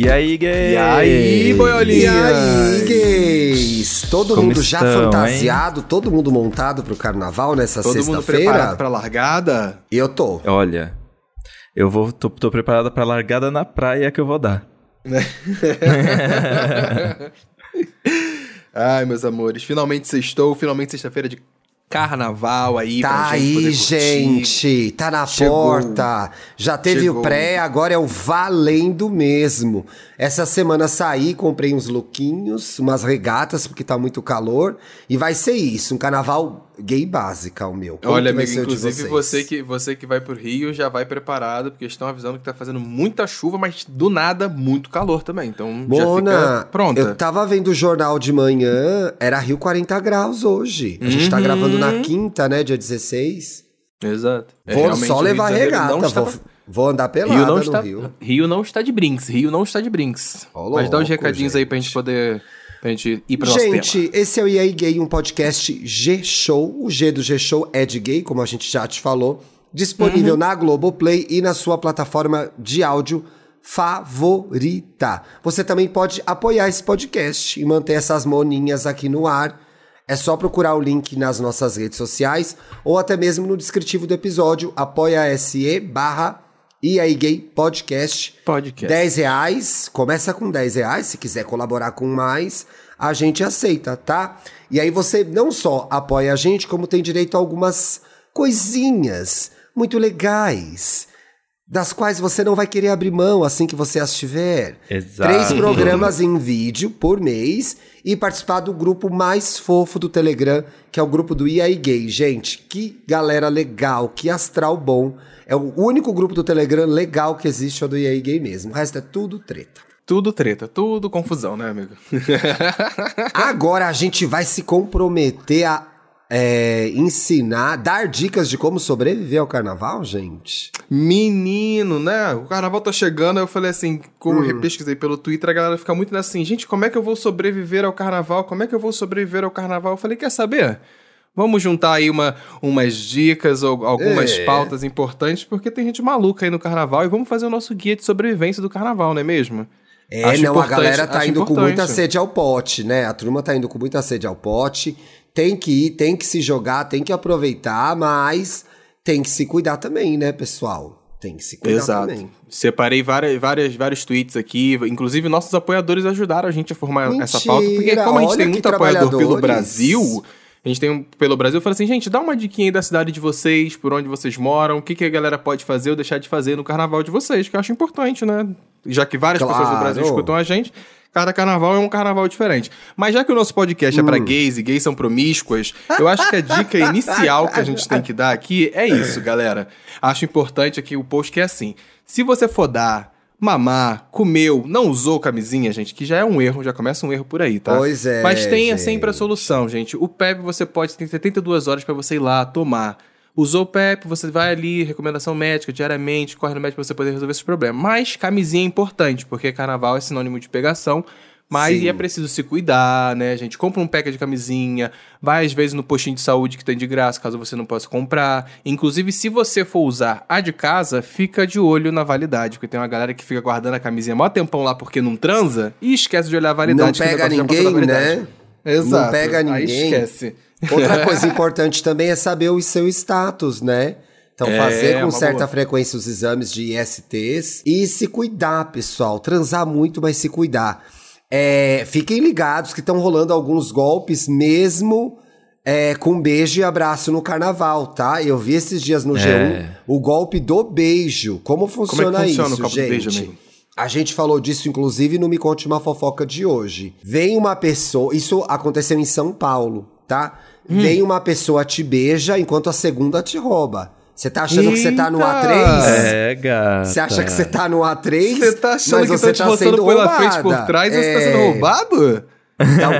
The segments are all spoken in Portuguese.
E aí, gays? E aí, boiolinha? E aí, gays? Todo Como mundo já estão, fantasiado, todo mundo montado pro carnaval nessa Todo mundo preparado sexta-feira? pra largada? Eu tô. Olha, eu vou, tô, tô preparada pra largada na praia que eu vou dar. Ai, meus amores, finalmente sextou, finalmente sexta-feira de carnaval aí pra Tá gente poder aí, gente. Tá na Chegou. porta. Já teve Chegou. o pré, agora é o valendo mesmo. Essa semana saí, comprei uns lookinhos, umas regatas, porque tá muito calor. E vai ser isso, um carnaval gay básica, o meu. Como Olha, amigo, inclusive você que, você que vai pro Rio já vai preparado, porque estão avisando que tá fazendo muita chuva, mas do nada muito calor também. Então já Mona, fica pronta. eu tava vendo o jornal de manhã, era Rio 40 graus hoje. A gente tá Uhum. gravando na quinta, né, dia 16. Exato. É, Vou só levar regata, não estava- vou, vou andar pelada Rio não, está, Rio. Rio não está de brinks. Rio não está de brinks. Ó, Mas dá uns recadinhos aí pra gente poder. Pra gente ir pro. Gente, esse é o E aí Gay, um podcast G-Show. O G do G-Show é de gay, como a gente já te falou. Disponível Uhum. na Globoplay e na sua plataforma de áudio favorita. Você também pode apoiar esse podcast e manter essas moninhas aqui no ar. É só procurar o link nas nossas redes sociais ou até mesmo no descritivo do episódio apoia.se barra E aí Gay Podcast. Podcast. 10 reais, começa com 10 reais, se quiser colaborar com mais, a gente aceita, tá? E aí você não só apoia a gente, como tem direito a algumas coisinhas muito legais, das quais você não vai querer abrir mão assim que você as tiver. Exato. Três programas em vídeo por mês e participar do grupo mais fofo do Telegram, que é o grupo do aí Gay. Gente, que galera legal, que astral bom. É o único grupo do Telegram legal que existe, é o do E aí Gay mesmo. O resto é tudo treta. Tudo treta, tudo confusão, né, amigo? Agora a gente vai se comprometer a é, ensinar, dar dicas de como sobreviver ao carnaval, gente. Menino, né? O carnaval tá chegando, eu falei assim, como Hum. eu pesquisei pelo Twitter, a galera fica muito assim, gente, como é que eu vou sobreviver ao carnaval? Como é que eu vou sobreviver ao carnaval? Eu falei, quer saber? Vamos juntar aí uma, umas dicas ou algumas É. pautas importantes, porque tem gente maluca aí no carnaval e vamos fazer o nosso guia de sobrevivência do carnaval, não é mesmo? É, Acho não, a galera tá indo com importante. muita sede ao pote, né? A turma tá indo com muita sede ao pote. Tem que ir, tem que se jogar, tem que aproveitar, mas tem que se cuidar também, né, pessoal? Tem que se cuidar Exato. também. Separei várias, várias, vários tweets aqui. Inclusive, nossos apoiadores ajudaram a gente a formar Mentira, essa pauta. Porque como a gente tem muito apoiador pelo. Brasil, a gente tem um pelo Brasil, eu falei assim, gente, dá uma diquinha aí da cidade de vocês, por onde vocês moram, o que, que a galera pode fazer ou deixar de fazer no carnaval de vocês, que eu acho importante, né? Já que várias pessoas do Claro. Brasil escutam a gente. Cada carnaval é um carnaval diferente. Mas já que o nosso podcast é Hum. pra gays e gays são promíscuas, eu acho que a dica inicial que a gente tem que dar aqui é isso, galera. Acho importante aqui o post que é assim: se você for dar, mamar, comeu, não usou camisinha, gente, que já é um erro, já começa um erro por aí, tá? Pois é, Mas tenha gente. sempre a solução, gente. O PEP você pode ter 72 horas pra você ir lá tomar. Usou o PEP, você vai ali, recomendação médica diariamente, corre no médico pra você poder resolver esse problema. Mas camisinha é importante, porque carnaval é sinônimo de pegação. Mas é preciso se cuidar, né, gente? Compra um pack de camisinha, vai às vezes no postinho de saúde que tem de graça, caso você não possa comprar. Inclusive, se você for usar a de casa, fica de olho na validade, porque tem uma galera que fica guardando a camisinha mó tempão lá porque não transa e esquece de olhar a Não validade. que o pega ninguém, né? Exato. Não pega Aí ninguém. esquece. Outra coisa importante também é saber o seu status, né? Então, É, fazer com certa boa. frequência os exames de ISTs e se cuidar, pessoal. Transar muito, mas se cuidar. É, fiquem ligados que estão rolando alguns golpes mesmo é, com beijo e abraço no carnaval, tá? Eu vi esses dias no G1 o golpe do beijo. Como funciona, funciona o isso, golpe do gente? beijo, amigo? A gente falou disso, inclusive, no Me Conte Uma Fofoca de hoje. Vem uma pessoa. Isso aconteceu em São Paulo, tá? Hum. Vem uma pessoa te beija enquanto a segunda te rouba. Você tá achando que você tá no Eita! A3? É, gata. Você acha que você tá no A3? Você tá achando mas que você estão te tá roçando sendo pela roubada. frente por trás e você tá É. sendo roubado? Então,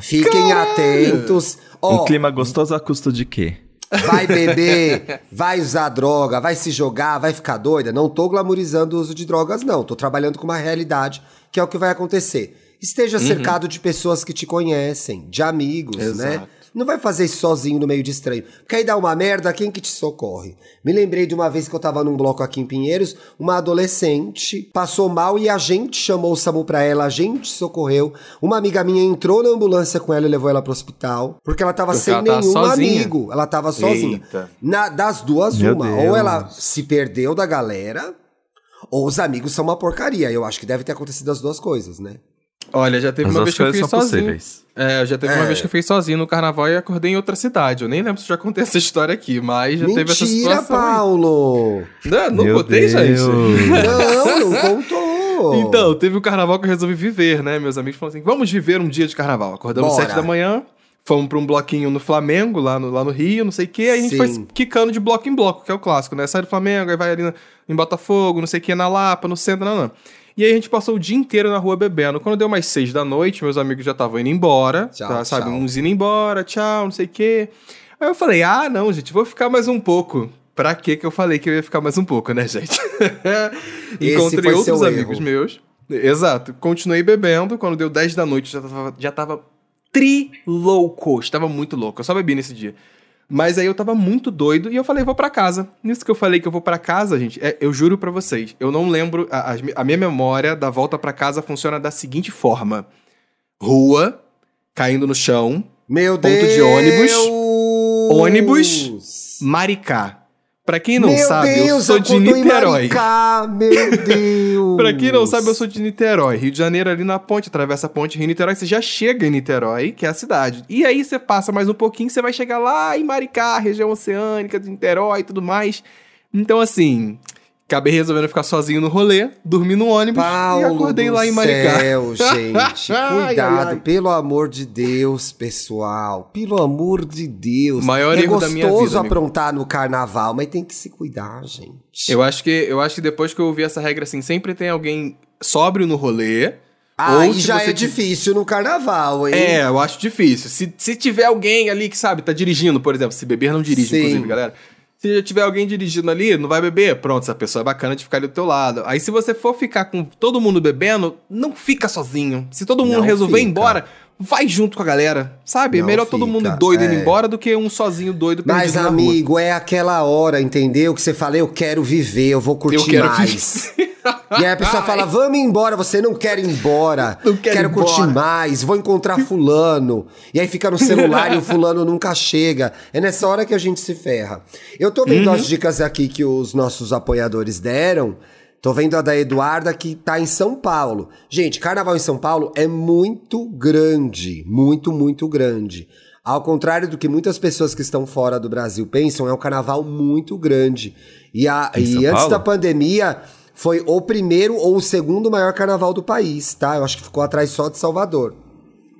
fiquem atentos. Ó, Um clima gostoso a custo de quê? Vai beber, vai usar droga, vai se jogar, vai ficar doida. Não tô glamorizando o uso de drogas, não. Tô trabalhando com uma realidade que é o que vai acontecer. Esteja cercado de pessoas que te conhecem, de amigos, né? Exato. Não vai fazer isso sozinho no meio de estranho. Porque aí dá uma merda, quem que te socorre? Me lembrei de uma vez que eu tava num bloco aqui em Pinheiros, uma adolescente passou mal e a gente chamou o SAMU pra ela, a gente socorreu. Uma amiga minha entrou na ambulância com ela e levou ela pro hospital, porque ela tava Porque sem ela tava nenhum sozinha. amigo. Ela tava sozinha. Na- das duas, Meu uma. Deus. Ou ela se perdeu da galera, ou os amigos são uma porcaria. Eu acho que deve ter acontecido as duas coisas, né? Olha, já teve As uma vez que eu coisas fiz são sozinho. possíveis. É, já teve uma É. vez que eu fiz sozinho no carnaval e acordei em outra cidade. Eu nem lembro se já contei essa história aqui, mas já teve essa Mentira, situação. aí. Paulo! Não, não Meu contei, Deus. gente. Não, não contou! Então, teve o carnaval que eu resolvi viver, né? Meus amigos falaram assim: vamos viver um dia de carnaval. Acordamos Bora. sete da manhã, fomos pra um bloquinho no Flamengo, lá no, lá no Rio, não sei o quê. Aí a gente Sim. foi quicando de bloco em bloco, que é o clássico, né? Sai do Flamengo, aí vai ali na- em Botafogo, não sei o quê, na Lapa, no centro, não, não. E aí a gente passou o dia inteiro na rua bebendo. Quando deu mais seis da noite, meus amigos já estavam indo embora. Tchau, tá, sabe? tchau. Uns indo embora, tchau, não sei o quê. Aí eu falei, ah, não, gente, vou ficar mais um pouco. Pra que que eu falei que eu ia ficar mais um pouco, né, gente? Encontrei outros amigos erro. meus. Exato. Continuei bebendo. Quando deu 10 da noite, já tava, já tava tri-louco. Estava muito louco. Eu só bebi nesse dia. Mas aí eu tava muito doido e eu falei, vou pra casa. Nisso que eu falei que eu vou pra casa, gente, é, eu juro pra vocês, eu não lembro. A, a minha memória da volta pra casa funciona da seguinte forma: rua, caindo no chão, Meu Ponto Deus! de ônibus. Ônibus. Maricá. Pra quem não Meu sabe, eu Deus, sou de acordou em Niterói. Maricá, meu Deus! Pra quem não sabe, eu sou de Niterói. Rio de Janeiro ali na ponte, atravessa a ponte Rio Niterói, você já chega em Niterói, que é a cidade. E aí você passa mais um pouquinho, você vai chegar lá em Maricá, região oceânica de Niterói e tudo mais. Então, assim, acabei resolvendo ficar sozinho no rolê, dormi no ônibus Paulo e acordei lá em Maricá. céu, gente. Cuidado, ai, ai. pelo amor de Deus, pessoal. Pelo amor de Deus. Maior é erro da minha gostoso vida, amigo. aprontar no carnaval, mas tem que se cuidar, gente. Eu acho que eu acho que depois que eu ouvi essa regra assim, sempre tem alguém sóbrio no rolê. Se já é difícil no carnaval, hein? É, eu acho difícil. Se, se tiver alguém ali que, sabe, tá dirigindo, por exemplo, se beber não dirige, Sim. inclusive, galera. Se já tiver alguém dirigindo ali, não vai beber, pronto, essa pessoa é bacana de ficar ali do teu lado. Aí se você for ficar com todo mundo bebendo, não fica sozinho. Se todo mundo Não resolver ir embora, vai junto com a galera, sabe? é Não melhor todo fica, mundo doido indo é. embora do que um sozinho doido Mas, na rua. amigo, é aquela hora, entendeu? Que você fala, eu quero viver, eu vou curtir Eu mais. E aí a pessoa fala, vamos embora, você não quer ir embora. Não quero quero ir curtir embora. mais, vou encontrar fulano. E aí fica no celular e o fulano nunca chega. É nessa hora que a gente se ferra. Eu tô vendo Uhum. as dicas aqui que os nossos apoiadores deram. Tô vendo a da Eduarda que tá em São Paulo. Gente, carnaval em São Paulo é muito grande. Muito, muito grande. Ao contrário do que muitas pessoas que estão fora do Brasil pensam, é um carnaval muito grande. E, a, e antes da pandemia, foi o primeiro ou o segundo maior carnaval do país, tá? Eu acho que ficou atrás só de Salvador.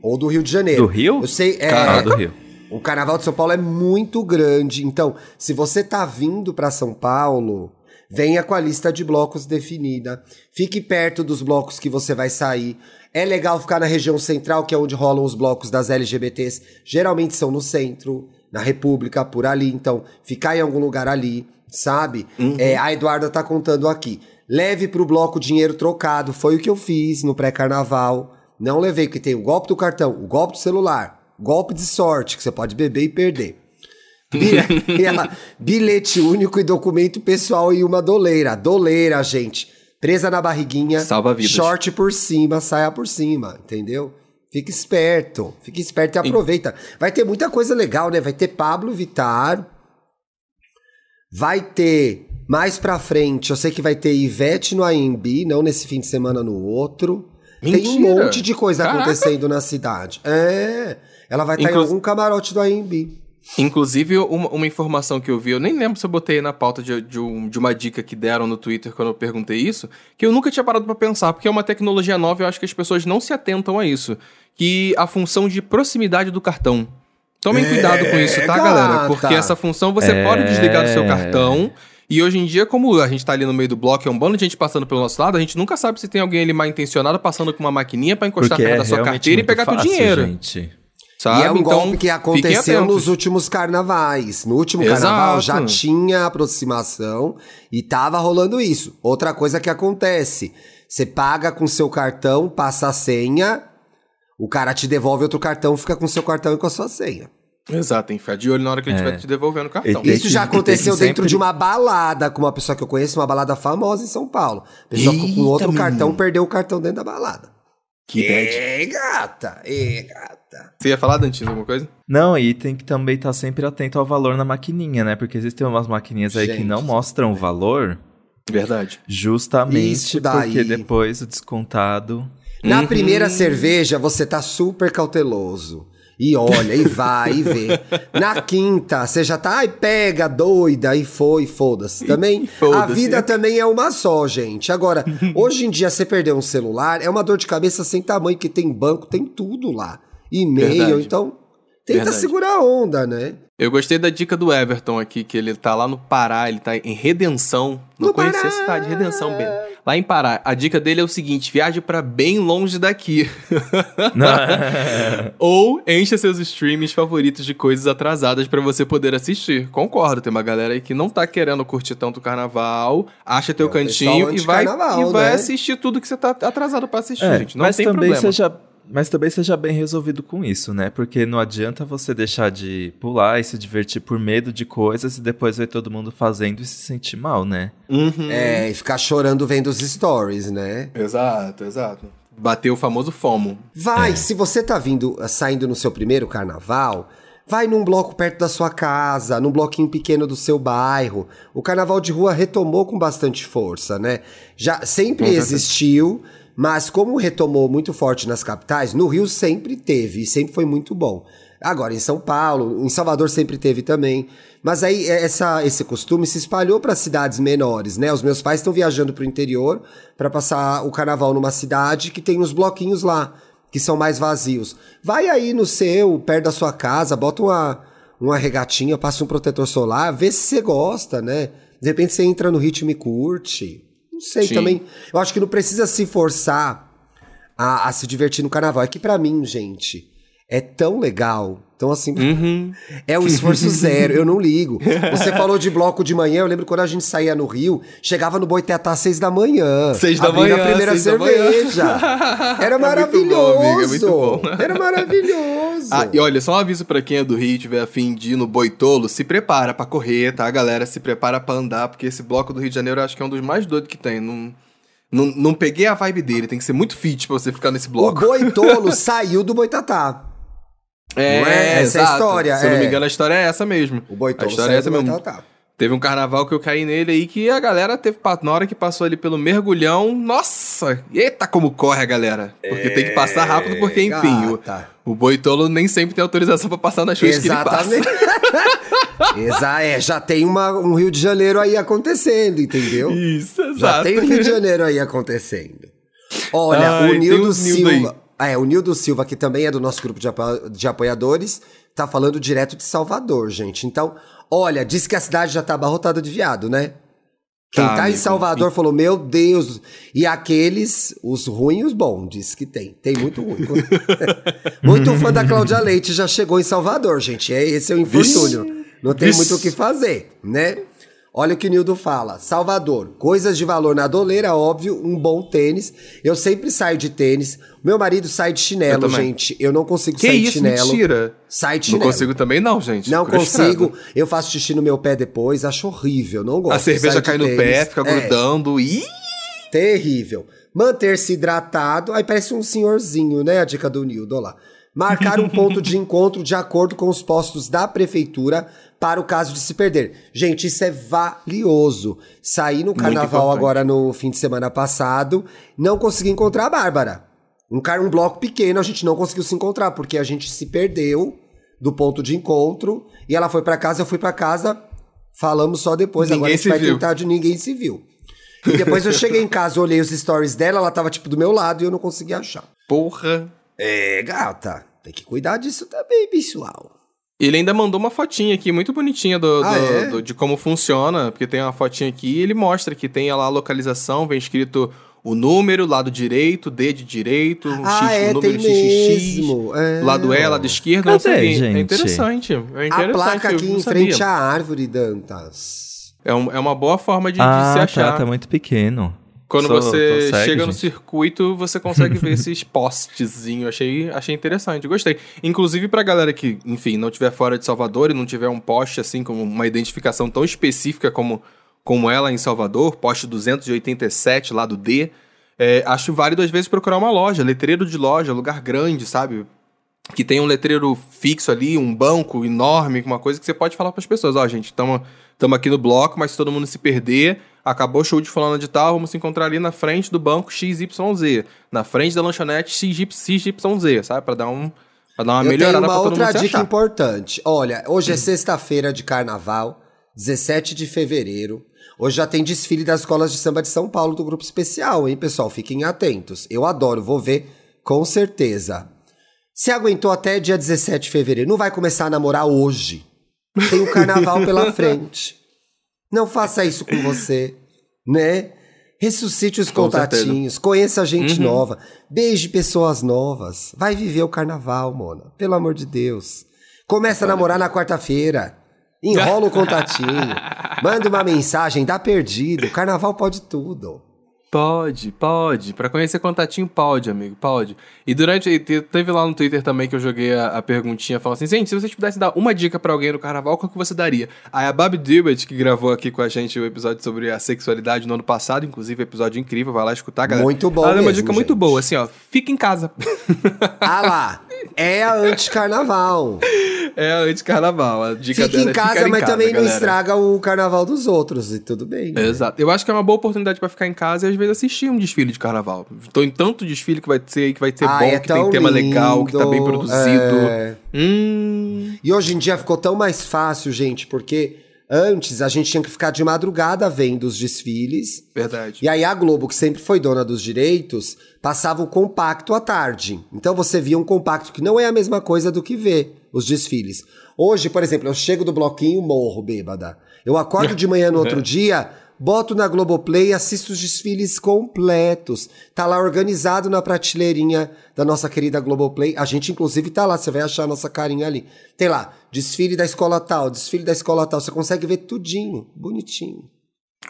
Ou do Rio de Janeiro. Do Rio? Eu sei, é. Ah, do Rio. O Carnaval de São Paulo é muito grande. Então, se você tá vindo para São Paulo, venha com a lista de blocos definida. Fique perto dos blocos que você vai sair. É legal ficar na região central, que é onde rolam os blocos das LGBTs. Geralmente são no centro, na República, por ali. Então, ficar em algum lugar ali, sabe? É, a Eduarda tá contando aqui. Leve pro bloco dinheiro trocado. Foi o que eu fiz no pré-carnaval. Não levei, porque tem o golpe do cartão, o golpe do celular, golpe de sorte, que você pode beber e perder. E ela, bilhete único e documento pessoal em uma doleira. Doleira, gente. Presa na barriguinha. Salva vidas. Short por cima, saia por cima, entendeu? Fica esperto. Fica esperto e aproveita. Vai ter muita coisa legal, né? Vai ter Pablo Vittar. Vai ter mais pra frente. Eu sei que vai ter Ivete no AMB, não nesse fim de semana, no outro. Tem um Mentira. monte de coisa Caraca. acontecendo na cidade. É. Ela vai estar Inclu- em algum camarote do AMB. Inclusive, uma, uma informação que eu vi, eu nem lembro se eu botei na pauta de, de, um- de uma dica que deram no Twitter quando eu perguntei isso, que eu nunca tinha parado pra pensar, porque é uma tecnologia nova e eu acho que as pessoas não se atentam a isso. Que a função de proximidade do cartão. Tomem cuidado com isso, tá, gata. galera? Porque essa função você pode desligar do seu É. cartão. E hoje em dia, como a gente tá ali no meio do bloco, é um bando de gente passando pelo nosso lado, a gente nunca sabe se tem alguém ali mal intencionado passando com uma maquininha pra encostar Porque perto é da sua carteira e pegar teu fácil, dinheiro. gente. Sabe? E é um Então, golpe que aconteceu nos últimos carnavais. No último Exato. carnaval já tinha aproximação e tava rolando isso. Outra coisa que acontece: você paga com seu cartão, passa a senha, o cara te devolve outro cartão, fica com seu cartão e com a sua senha. Exato, tem que ficar de olho na hora que ele É. estiver te devolvendo o cartão. Isso já que- aconteceu que dentro sempre- de uma balada com uma pessoa que eu conheço, uma balada famosa em São Paulo. A pessoa ficou com Eita, outro cartão, perdeu o cartão dentro da balada. Que bad. É, gata, é, gata. Você ia falar, Dantinho, alguma coisa? Não, e tem que também estar sempre atento ao valor na maquininha, né? Porque existem umas maquininhas aí que Gente. não mostram o valor, Verdade. justamente porque depois o descontado. Na Uhum. primeira cerveja, você tá super cauteloso. E olha, e vai, e vê. Na quinta, você já tá, ai, pega, doida, e foi, foda-se. Também, Foda-se. a vida também é uma só, gente. Agora, hoje em dia, você perder um celular é uma dor de cabeça sem tamanho, que tem banco, tem tudo lá. E-mail, então, tenta Verdade. segurar a onda, né? Eu gostei da dica do Everton aqui, que ele tá lá no Pará, ele tá em Redenção. Não No conhecia Pará. a cidade, Redenção, bem. Lá em Pará. A dica dele é o seguinte: viaje pra bem longe daqui. Ou encha seus streams favoritos de coisas atrasadas pra você poder assistir. Concordo, tem uma galera aí que não tá querendo curtir tanto o carnaval, acha teu É, cantinho e vai, e vai né? assistir tudo que você tá atrasado pra assistir, É, gente. Não mas tem também problema. seja mas também seja bem resolvido com isso, né? Porque não adianta você deixar de pular e se divertir por medo de coisas e depois ver todo mundo fazendo e se sentir mal, né? Uhum. É, e ficar chorando vendo os stories, né? Exato, exato. Bateu o famoso FOMO. Vai, se você tá vindo, saindo no seu primeiro carnaval, vai num bloco perto da sua casa, num bloquinho pequeno do seu bairro. O carnaval de rua retomou com bastante força, né? Já sempre existiu, mas como retomou muito forte nas capitais, no Rio sempre teve e sempre foi muito bom. Agora em São Paulo, em Salvador sempre teve também. Mas aí é, essa, esse costume se espalhou para cidades menores, né? Os meus pais estão viajando para o interior para passar o carnaval numa cidade que tem uns bloquinhos lá que são mais vazios. Vai aí no seu, perto da sua casa, bota uma, uma regatinha, passa um protetor solar, vê se você gosta, né? De repente você entra no ritmo e curte. Não sei Sim. também. Eu acho que não precisa se forçar a, a se divertir no carnaval. É que pra mim, gente, é tão legal. Então, assim, Uhum. é um esforço zero, eu não ligo. Você falou de bloco de manhã, eu lembro quando a gente saía no Rio, chegava no Boitetá às seis da manhã. Seis da manhã, a primeira cerveja. Era É muito maravilhoso. bom, amiga, é muito bom. Era maravilhoso. Ah, e olha, só um aviso pra quem é do Rio e tiver afim de ir no Boitolo, se prepara pra correr, tá, galera? Se prepara pra andar, porque esse bloco do Rio de Janeiro eu acho que é um dos mais doidos que tem. Não, não, não peguei a vibe dele, tem que ser muito fit pra você ficar nesse o bloco. Boitolo saiu do Boitatá. É, não é? Essa é a exato. história, Se eu não é. me engano, a história é essa mesmo. O Boitolo a história é essa mesmo. Boitatá. Teve um carnaval que eu caí nele aí que a galera teve. Na hora que passou ali pelo mergulhão, nossa! Eita, como corre a galera! Porque tem que passar rápido, porque, enfim, o, o boitolo nem sempre tem autorização pra passar nas coisas que ele passa. Exatamente. Exa é, já tem uma, um Rio de Janeiro aí acontecendo, entendeu? Isso, exato. Já tem um Rio de Janeiro aí acontecendo. Olha, Ai, o Nildo aí. Silva. É, o Nildo Silva, que também é do nosso grupo de, apo- de apoiadores, tá falando direto de Salvador, gente. Então, olha, disse que a cidade já tá abarrotada de viado, né? Quem Tá, tá, em Salvador falou, meu Deus. E aqueles, os ruins os bons, diz que tem. Tem muito ruim. muito fã da Cláudia Leite já chegou em Salvador, gente. É, esse é o infortúnio. Não tem Vixe. muito o que fazer, né? Olha o que o Nildo fala. Salvador, coisas de valor na doleira, óbvio, um bom tênis. Eu sempre saio de tênis. Meu marido sai de Eu chinelo, também. gente. Eu não consigo Que sair de isso, chinelo. mentira. Sai de Não chinelo. consigo também não, gente. Não consigo. Eu faço xixi no meu pé depois, acho horrível, não gosto. A cerveja de cai no tênis. pé, fica É. grudando. Ih! Terrível. Manter-se hidratado. Aí parece um senhorzinho, né? A dica do Nildo, olha lá. Marcar um ponto de encontro de acordo com os postos da prefeitura para o caso de se perder. Gente, isso é valioso. Saí no carnaval agora no fim de semana passado, não consegui encontrar a Bárbara. Um, um bloco pequeno, a gente não conseguiu se encontrar, porque a gente se perdeu do ponto de encontro. E ela foi pra casa, eu fui pra casa. Falamos só depois. Ninguém agora a gente se vai viu. tentar de ninguém se viu. E depois eu cheguei em casa, olhei os stories dela, ela tava tipo do meu lado e eu não conseguia achar. Porra. É, gata, tem que cuidar disso também, pessoal. Ele ainda mandou uma fotinha aqui, muito bonitinha do, Ah, do- é? do- de como funciona, porque tem uma fotinha aqui e ele mostra que tem lá a localização, vem escrito o número, lado direito, D de direito, um Ah, X, é, o número tem XXX, mesmo. É. lado E, lado esquerdo, não Cadê, sei. É gente? interessante. É interessante. A placa aqui não em frente sabia. à árvore, Dantas. É, um- é uma boa forma de, de ah, se tá, achar. tá muito pequeno. Quando Sou- você cego, chega no gente. circuito, você consegue ver esses postezinhos. Achei, achei interessante, gostei. Inclusive pra galera que, enfim, não tiver fora de Salvador e não tiver um poste assim, como uma identificação tão específica como, como ela em Salvador, poste 287 lá do D, é, acho válido às vezes procurar uma loja, letreiro de loja, lugar grande, sabe? Que tem um letreiro fixo ali, um banco enorme, uma coisa que você pode falar para as pessoas, ó, gente, estamos aqui no bloco, mas se todo mundo se perder, acabou o show de fulano de tal, vamos se encontrar ali na frente do banco XYZ, na frente da lanchonete XYZ, sabe? Para dar um pra dar uma Eu melhorada uma pra todo outra mundo se dica achar. importante. Olha, hoje é sexta-feira de carnaval, 17 de fevereiro. Hoje já tem desfile das escolas de samba de São Paulo do grupo especial, hein, pessoal? Fiquem atentos. Eu adoro, vou ver com certeza. Se aguentou até dia 17 de fevereiro, não vai começar a namorar hoje. Tem o carnaval pela frente. Não faça isso com você, né? Ressuscite os Com certeza. contatinhos, conheça gente Uhum. nova, beije pessoas novas. Vai viver o carnaval, Mona. Pelo amor de Deus. Começa a namorar na quarta-feira. Enrola o contatinho. manda uma mensagem, dá perdido. Carnaval pode tudo. Pode, pode. Pra conhecer contatinho, pode, amigo, pode. E durante. te- Teve lá no Twitter também que eu joguei a, a perguntinha falando assim: gente, se vocês pudessem dar uma dica pra alguém no carnaval, qual que você daria? Aí a Babi Dubert, que gravou aqui com a gente o episódio sobre a sexualidade no ano passado, inclusive episódio incrível, vai lá escutar, galera. Muito bom Ela deu uma dica muito gente. boa, assim, ó. Fica em casa. Ah lá, é a anti-carnaval. é a anti-carnaval. A dica Fica dela em é casa, ficar em mas casa, também não galera. estraga o carnaval dos outros e tudo bem. né? Exato. Eu acho que é uma boa oportunidade pra ficar em casa e às vezes assistir um desfile de carnaval. Tô em tanto desfile que vai ser que vai ser Ah, bom, é que tem tão tema legal, que tá bem lindo, produzido. é. Hum. E hoje em dia ficou tão mais fácil, gente, porque antes a gente tinha que ficar de madrugada vendo os desfiles. Verdade. E aí a Globo, que sempre foi dona dos direitos, passava o compacto à tarde. Então você via um compacto que não é a mesma coisa do que ver os desfiles. Hoje, por exemplo, eu chego do bloquinho, morro bêbada. Eu acordo de manhã no outro dia, boto na Globoplay e assisto os desfiles completos. Tá lá organizado na prateleirinha da nossa querida Globoplay. A gente, inclusive, tá lá, você vai achar a nossa carinha ali. Tem lá, desfile da escola tal, desfile da escola tal. Você consegue ver tudinho, bonitinho.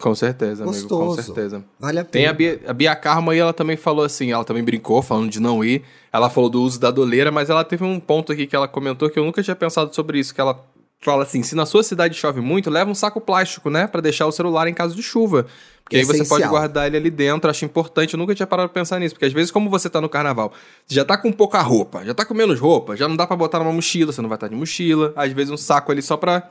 Com certeza, amigo, com Gostoso. certeza. Vale a pena. Tem a Bia, a Bia Carmo aí, ela também falou assim, ela também brincou, falando de não ir. Ela falou do uso da doleira, mas ela teve um ponto aqui que ela comentou que eu nunca tinha pensado sobre isso, que ela fala assim, se na sua cidade chove muito, leva um saco plástico, né, Pra deixar o celular em caso de chuva. Porque aí você Essencial. pode guardar ele ali dentro, acho importante, eu nunca tinha parado pra pensar nisso, porque às vezes como você tá no carnaval, você já tá com pouca roupa, já tá com menos roupa, já não dá pra botar numa mochila, você não vai estar de mochila, às vezes um saco ali só pra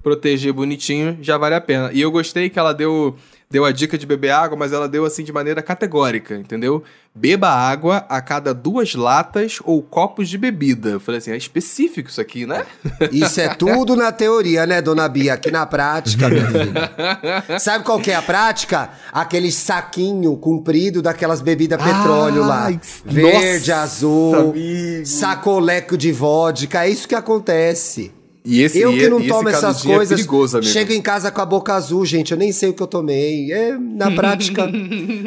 proteger bonitinho, já vale a pena. E eu gostei que ela deu, deu a dica de beber água, mas ela deu assim de maneira categórica, entendeu? Beba água a cada duas latas ou copos de bebida. Eu falei assim, é específico isso aqui, né? Isso é tudo na teoria, né, dona Bia? Aqui na prática, minha filha. Sabe qual que é a prática? Aquele saquinho comprido daquelas bebidas petróleo lá. Verde, nossa, azul, amigo. sacoleco de vodka. É isso que acontece. E esse, eu que não e esse tomo essas canudinho coisas, é perigoso, amigo. chego em casa com a boca azul, gente. Eu nem sei o que eu tomei. É, na prática.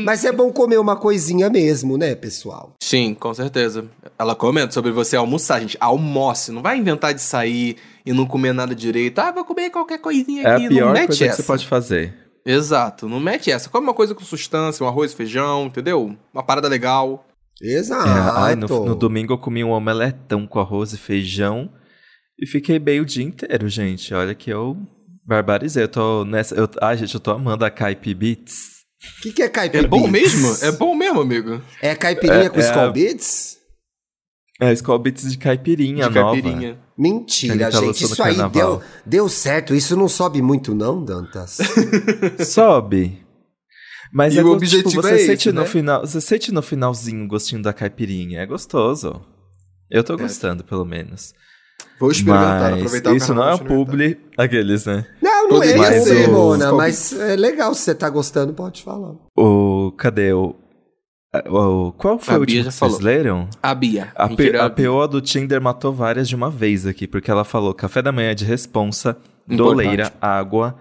Mas é bom comer uma coisinha mesmo, né, pessoal? Sim, com certeza. Ela comenta sobre você almoçar, gente. Almoce, não vai inventar de sair e não comer nada direito. Ah, vou comer qualquer coisinha É aqui. a pior não mete coisa essa. que você pode fazer. Exato, não mete essa. Come uma coisa com substância, um arroz, feijão, entendeu? Uma parada legal. Exato. É, ai, no, no domingo eu comi um omeletão com arroz e feijão e fiquei bem o dia inteiro, gente. Olha que eu barbarizei. Eu tô nessa. Eu, ai, gente, eu tô amando a Caipi Beats. O que, que é É caipirinha? bom mesmo? É bom mesmo, amigo. É caipirinha É- com é Skull a- Beats? É, Skull Beats de caipirinha De nova. caipirinha. Mentira, tá gente. Isso aí carnaval. deu, deu certo. Isso não sobe muito, não, Dantas? Sobe. Mas E é o go- objetivo tipo, você é sente esse, no né? final, você sente no finalzinho o gostinho da caipirinha, é gostoso. Eu tô gostando, pelo menos. Vou experimentar, Mas aproveitar o isso não é publi aqueles, né? Não, não é ser o Mona, Skull mas é legal. Se você tá gostando, pode falar. O cadê o, o qual foi A o Bia último que vocês falou. leram? A Bia. A, P- a PO do Tinder matou várias de uma vez aqui, porque ela falou café da manhã de responsa, Importante. doleira, água,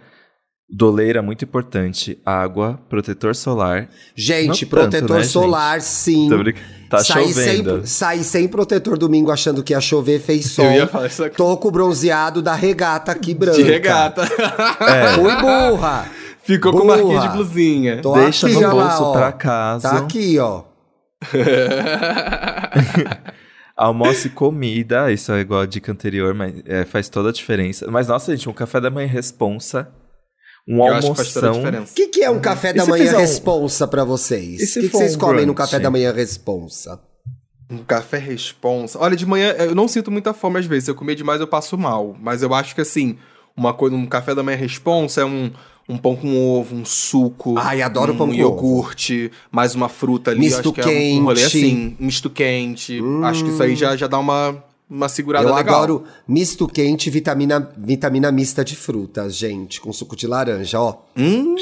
doleira muito importante, água, protetor solar. Gente, Não tanto, protetor né, solar, sim. Tô brincando. Tá saí chovendo. Sem, saí sem protetor domingo achando que ia chover, fez sol. Eu ia falar isso aqui. Tô com bronzeado da regata aqui branca. De regata. É. Fui burra. Ficou com Burra. marquinha de blusinha. Tô Deixa aqui, no lá, bolso ó. pra casa. Tá aqui, ó. Almoço e comida, isso é igual a dica anterior, mas é, faz toda a diferença. Mas nossa, gente, um café da manhã responsa, um Eu almoção. diferença. O que, que é um café E da manhã um- responsa pra vocês? E O que, que vocês um comem no café da manhã responsa? Um café responsa. Olha, de manhã eu não sinto muita fome às vezes. Se eu comer demais, eu passo mal. Mas eu acho que assim, uma coisa, um café da manhã responsa é um, um pão com ovo, um suco. Ai, adoro um pão com iogurte, mais uma fruta ali. Misto acho que é um, um rolê quente. assim, misto quente. Acho que isso aí já, já dá uma, uma segurada Eu legal. adoro misto quente e vitamina, vitamina mista de frutas, gente, com suco de laranja, ó. Hum,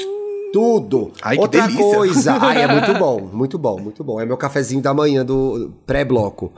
Tudo. Ai, que Outra delícia. coisa. Ai, é muito bom, muito bom, muito bom. É meu cafezinho da manhã do pré-bloco.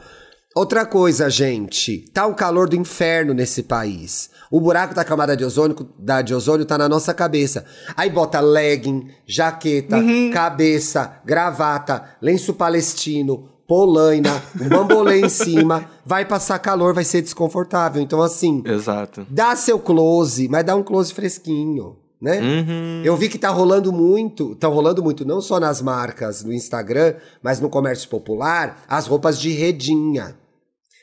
Outra coisa, gente. Tá um calor do inferno nesse país. O buraco da camada de ozônio, da de ozônio tá na nossa cabeça. Aí bota legging, jaqueta, Uhum. cabeça, gravata, lenço palestino, polaina, um bambolê em cima. Vai passar calor, vai ser desconfortável. Então, assim, exato. Dá seu close, mas dá um close fresquinho, né? Uhum. Eu vi que tá rolando muito, tá rolando muito, não só nas marcas no Instagram, mas no comércio popular, as roupas de redinha.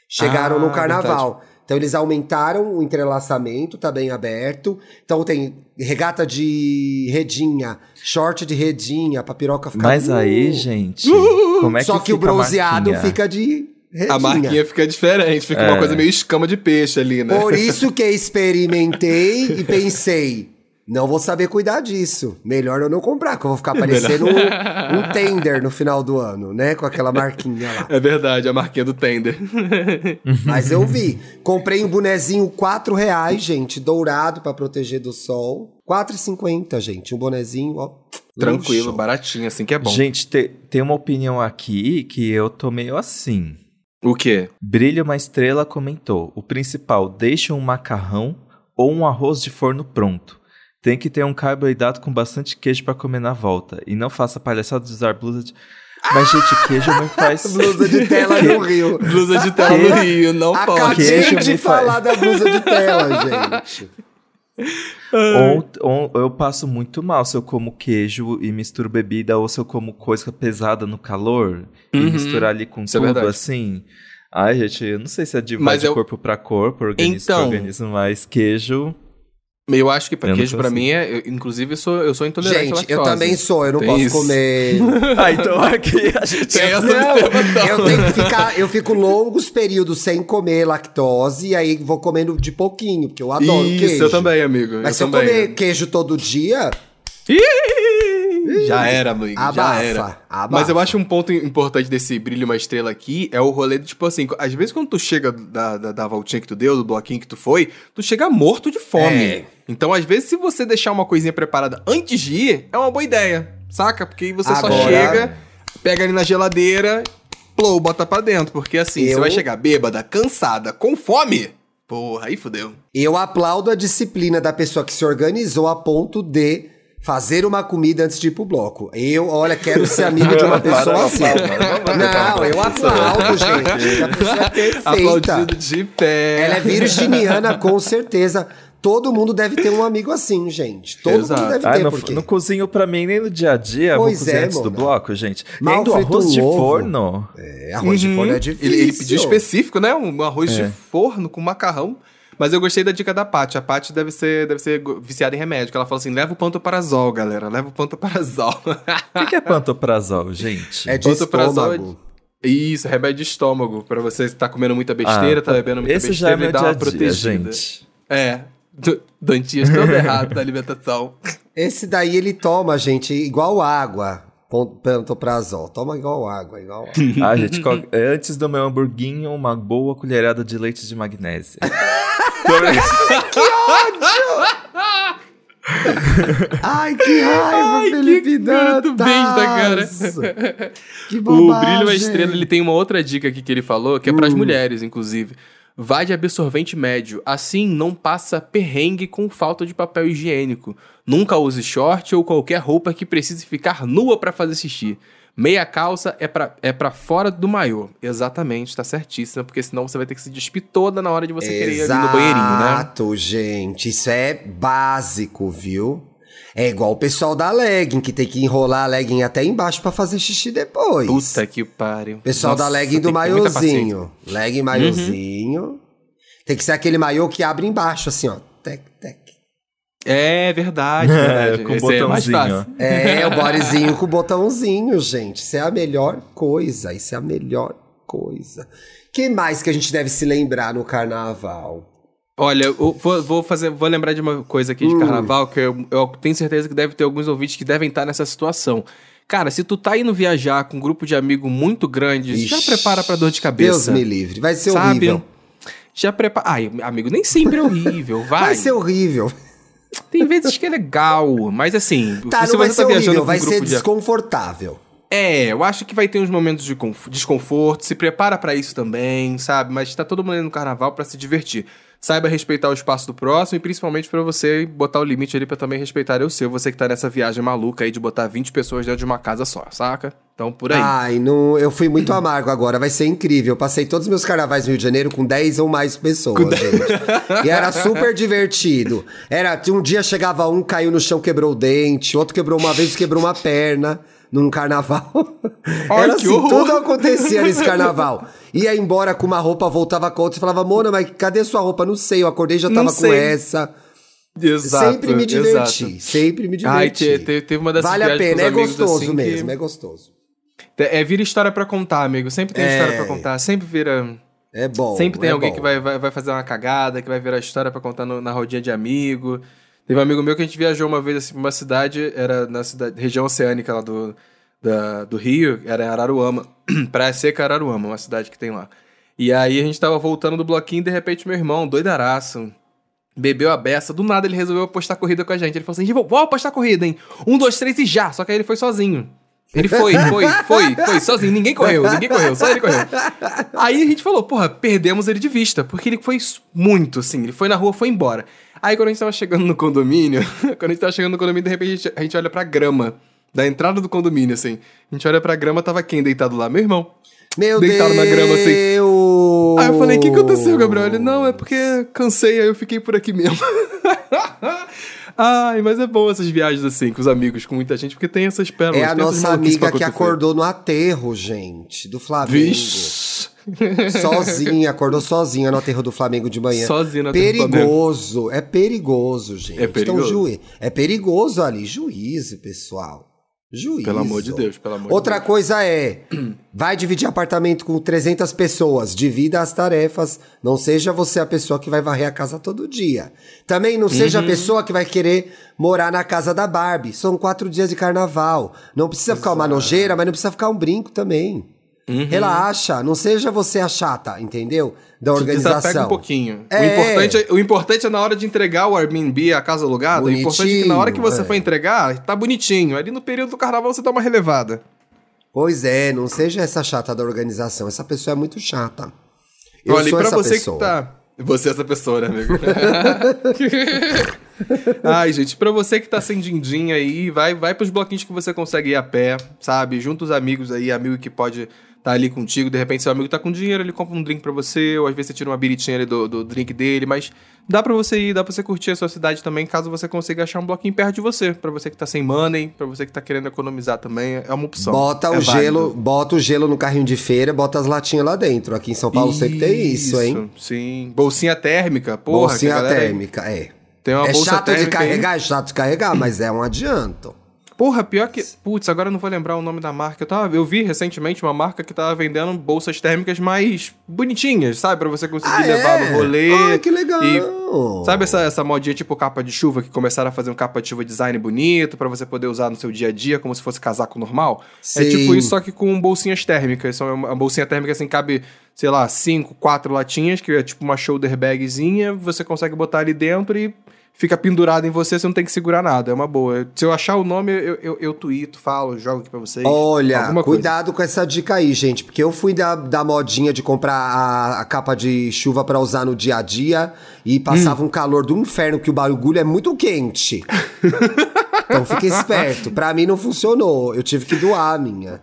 Chegaram Ah, no carnaval. Então eles aumentaram o entrelaçamento, tá bem aberto. Então tem regata de redinha, short de redinha, pra piroca ficar... Mas aí, Uh! gente, como é que Só que o bronzeado fica de redinha. A marquinha fica diferente, fica uma É. coisa meio escama de peixe ali, né? Por isso que experimentei e pensei, não vou saber cuidar disso. Melhor eu não comprar, que eu vou ficar parecendo um, um tender no final do ano, né? Com aquela marquinha lá. É verdade, a marquinha do tender. Mas eu vi. Comprei um bonezinho 4 reais, gente, dourado pra proteger do sol. 4,50, gente. Um bonezinho, ó. Tranquilo, luxo. baratinho, assim que é bom. Gente, te- tem uma opinião aqui que eu tô meio assim. O quê? Brilha uma estrela comentou: o principal, deixe um macarrão ou um arroz de forno pronto. Tem que ter um carboidrato com bastante queijo pra comer na volta. E não faça palhaçada de usar blusa de. Mas, gente, queijo não faz. Blusa de tela no Rio. Blusa de tela no Rio, não pode. Queijo de me faz- falar da blusa de tela, gente. Ou, ou eu passo muito mal se eu como queijo e misturo bebida, ou se eu como coisa pesada no calor e Uhum. misturar ali com Isso é tudo verdade. assim. Ai, gente, eu não sei se é de, Mas de eu- corpo pra corpo, organismo Então- pra organismo, mas queijo. Eu acho que pra Eu queijo, pra mim, é, eu- inclusive, eu sou, eu sou intolerante à Gente, eu lactose. também sou, eu não Tem posso isso. comer. ah, então aqui a gente Tem essa Não, eu tenho que ficar, eu fico longos períodos sem comer lactose e aí vou comendo de pouquinho, porque eu adoro Isso, queijo. eu também, amigo. Mas se eu eu também. comer queijo todo dia, Ih, Já era, amigo. já Abafa, era. abafa. Mas eu acho um ponto importante desse brilho uma estrela aqui é o rolê do tipo assim, às vezes quando tu chega da, da, da voltinha que tu deu, do bloquinho que tu foi, tu chega morto de fome. É. Então, às vezes, se você deixar uma coisinha preparada antes de ir, é uma boa ideia, saca? Porque aí você Agora- só chega, pega ali na geladeira, plou, bota pra dentro. Porque assim, você Eu- vai chegar bêbada, cansada, com fome. Porra, aí fudeu. eu aplaudo a disciplina da pessoa que se organizou a ponto de fazer uma comida antes de ir pro bloco. Eu, olha, quero ser amigo de uma pessoa assim. Não, eu aplaudo, gente. A pessoa é perfeita. Aplaudido de pé. Ela é virginiana, com certeza. Todo mundo deve ter um amigo assim, gente. Todo Exato. mundo deve Ai, ter, não, porque... não cozinho pra mim nem no dia a dia, vou Pois cozinhar é, antes do bloco, gente. Mal ainda o frito arroz de ovo. forno. É, arroz de forno é difícil. Uhum. Ele, ele pediu específico, né? Um arroz É. de forno com macarrão. Mas eu gostei da dica da Paty. A Paty deve ser, deve ser viciada em remédio. Que ela fala assim: leva o pantoprazol, galera. Leva o pantoprazol. O que que é pantoprazol, gente? É de Pantoprazol é estômago. Isso, remédio de estômago. Pra você estar comendo muita besteira, Ah, tá bebendo muita Esse já besteira é meu e dar uma protegida. gente. É. Dantias todo errado da alimentação. Esse daí ele toma, gente, igual água. Pantoprazol. Toma igual água, igual água. Ah, gente, co- antes do meu hamburguinho, uma boa colherada de leite de magnésio. Ai, que raiva, Felipe muito Dantas! besta, cara. Que O bobagem. Brilho é Estrela, ele tem uma outra dica aqui que ele falou, que é Hum. pras mulheres, inclusive. Vá de absorvente médio. Assim, não passa perrengue com falta de papel higiênico. Nunca use short ou qualquer roupa que precise ficar nua pra fazer xixi. Meia calça é pra, é pra fora do maiô. Exatamente, tá certíssima, porque senão você vai ter que se despir toda na hora de você querer ir no banheirinho, né? Exato, gente. Isso é básico, viu? É igual o pessoal da legging, que tem que enrolar a legging até embaixo pra fazer xixi depois. Puta que pariu. Pessoal Nossa, da legging do ter muita paciência. Uhum. maiozinho. Legging maiozinho. Tem que ser aquele maiô que abre embaixo, assim, ó. Tec, tec. É verdade, verdade. com Esse é mais botãozinho, fácil. É, o bodyzinho com o botãozinho, gente. Isso é a melhor coisa. Isso é a melhor coisa. que mais que a gente deve se lembrar no carnaval? Olha, eu vou, vou fazer, vou lembrar de uma coisa aqui de Hum. carnaval que eu, eu tenho certeza que deve ter alguns ouvintes que devem estar nessa situação. Cara, se tu tá indo viajar com um grupo de amigo muito grande, já Ixi, prepara pra dor de Deus cabeça. me livre. Vai ser sabe? horrível. Já prepara. Ai, amigo, nem sempre é horrível, vai. Vai ser horrível. Tem vezes que é legal, mas assim, Tá, se não vai você ser tá viajando horrível, vai um ser de desconfortável. É, eu acho que vai ter uns momentos de conf- desconforto, se prepara pra isso também, sabe? Mas tá todo mundo indo no carnaval pra se divertir. Saiba respeitar o espaço do próximo e principalmente pra você botar o limite ali pra também respeitar o seu, você que tá nessa viagem maluca aí de botar 20 pessoas dentro de uma casa só, saca? Então por aí. Ai, não, eu fui muito amargo agora, vai ser incrível. Eu passei todos os meus carnavais no Rio de Janeiro com 10 ou mais pessoas, gente. E era super divertido. Era, um dia chegava um, caiu no chão, quebrou o dente, outro quebrou uma vez, quebrou uma perna num carnaval. Ai, era que assim, horror. tudo acontecia nesse carnaval. Ia embora com uma roupa, voltava com outra e falava, Mona, mas cadê sua roupa? Não sei, eu acordei e já tava com essa. Exato. sempre me diverti, exato. sempre me diverti. Ai, te- te- teve uma dessas Vale a pena, é amigos, gostoso assim, que- mesmo, é gostoso. É, vira história pra contar, amigo. Sempre tem É. história pra contar, sempre vira. É bom. Sempre tem é alguém bom. que vai, vai, vai fazer uma cagada, que vai virar história pra contar no- na rodinha de amigo. Teve um amigo meu que a gente viajou uma vez assim, pra uma cidade, era na cidade, região oceânica lá do, da- do Rio, era Araruama. Praia Seca Araruama, uma cidade que tem lá. E aí a gente tava voltando do bloquinho e de repente meu irmão, doidaraço, bebeu a beça. Do nada ele resolveu apostar corrida com a gente. Ele falou assim: "Vou vou apostar corrida, hein? Um, dois, três e já. Só que aí ele foi sozinho. Ele foi, foi, foi, foi, sozinho. Ninguém correu, ninguém correu, só ele correu. Aí a gente falou, porra, perdemos ele de vista, porque ele foi muito, assim, ele foi na rua, foi embora. Aí quando a gente tava chegando no condomínio, quando a gente tava chegando no condomínio, de repente a gente, a gente olha pra grama, da entrada do condomínio, assim. A gente olha pra grama, tava quem deitado lá? Meu irmão. Meu deitado Deus! na grama, assim. Aí eu falei, o que aconteceu, Gabriel? Ele, não, é porque cansei, aí eu fiquei por aqui mesmo. Ai, mas é bom essas viagens assim, com os amigos, com muita gente, porque tem essas pérolas. É a nossa amiga que acordou no aterro, gente, do Flamengo. Vixe. Sozinha, acordou sozinha no aterro do Flamengo de manhã. Sozinha no aterro do Flamengo. Perigoso, é perigoso, gente. É perigoso. Então, é perigoso ali, juízo, pessoal. Juízo. Pelo amor de Deus, pelo amor de Outra Deus. coisa é, vai dividir apartamento com 300 pessoas, divida as tarefas, não seja você a pessoa que vai varrer a casa todo dia. Também não seja a Uhum. pessoa que vai querer morar na casa da Barbie. São quatro dias de carnaval. Não precisa ficar uma nojeira, mas não precisa ficar um brinco também. Uhum. Relaxa, não seja você a chata, entendeu? Da organização. Desapega um pouquinho. O, É. importante é, o importante é na hora de entregar o Airbnb, a casa alugada, o importante é que na hora que você Bonitinho, for é. entregar, tá bonitinho. Ali no período do carnaval você dá uma relevada. Pois é, não seja essa chata da organização. Essa pessoa é muito chata. Eu Olha, e sou pra essa você pessoa. que tá. Você é essa pessoa, né, amigo? Ai, gente, pra você que tá sem din-din aí, vai, vai pros bloquinhos que você consegue ir a pé, sabe? Junta os amigos aí, amigo que pode tá ali contigo. De repente, seu amigo tá com dinheiro, ele compra um drink pra você, ou às vezes você tira uma biritinha ali do, do drink dele, mas dá pra você ir, dá pra você curtir a sua cidade também, caso você consiga achar um bloquinho perto de você. Pra você que tá sem money, pra você que tá querendo economizar também, é uma opção. Bota É o válido. gelo, bota o gelo no carrinho de feira, bota as latinhas lá dentro. Aqui em São Paulo sempre tem isso, hein? Sim. Bolsinha térmica, porra. Bolsinha que galera- térmica, é. Tem uma é bolsa chato de aí. carregar, é chato de carregar, mas é um adianto. Porra, pior que. Putz, agora eu não vou lembrar o nome da marca. Eu, tava, eu vi recentemente uma marca que tava vendendo bolsas térmicas mais bonitinhas, sabe? Pra você conseguir Ah, levar é? no rolê. Ai, que legal. E, sabe essa, essa modinha tipo capa de chuva que começaram a fazer um capa de chuva design bonito pra você poder usar no seu dia a dia como se fosse casaco normal? É Sim. tipo isso, só que com bolsinhas térmicas. São uma bolsinha térmica assim, cabe, sei lá, cinco, quatro latinhas, que é tipo uma shoulder bagzinha. Você consegue botar ali dentro e fica pendurado em você, você não tem que segurar nada. É uma boa. Se eu achar o nome, eu, eu, eu tweeto, falo, jogo aqui pra vocês. Olha, cuidado com essa dica aí, gente, porque eu fui da, da modinha de comprar a, a capa de chuva pra usar no dia a dia e passava um calor do inferno, que o bagulho é muito quente. então fique esperto. Pra mim não funcionou, eu tive que doar a minha.